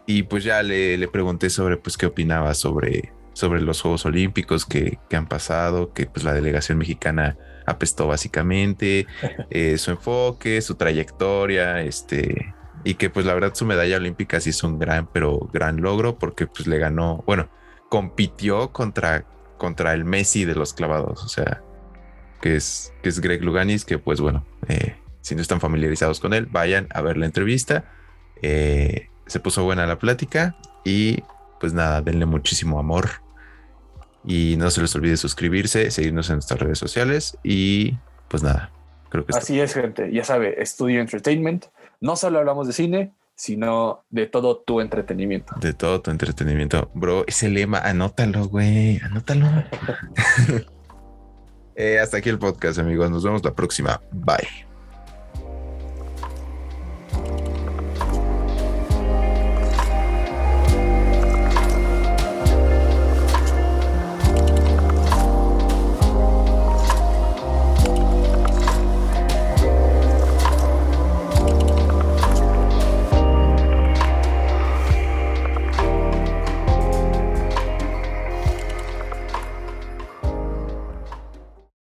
y pues ya le, le pregunté sobre, pues, qué opinaba sobre, sobre los Juegos Olímpicos que, que han pasado, que pues la delegación mexicana apestó básicamente, eh, su enfoque, su trayectoria, este, y que pues la verdad su medalla olímpica sí es un gran, pero gran logro porque pues le ganó, bueno, compitió contra, contra el Messi de los clavados, o sea, que es, que es Greg Luganis, que pues bueno, eh, si no están familiarizados con él, vayan a ver la entrevista. Eh, se puso buena la plática y pues nada, denle muchísimo amor. Y no se les olvide suscribirse, seguirnos en nuestras redes sociales y pues nada, creo que está. Así es, gente. Ya sabe, Studio Entertainment. No solo hablamos de cine, sino de todo tu entretenimiento. De todo tu entretenimiento. Bro, ese lema, anótalo, güey, anótalo. Eh, hasta aquí el podcast, amigos. Nos vemos la próxima. Bye.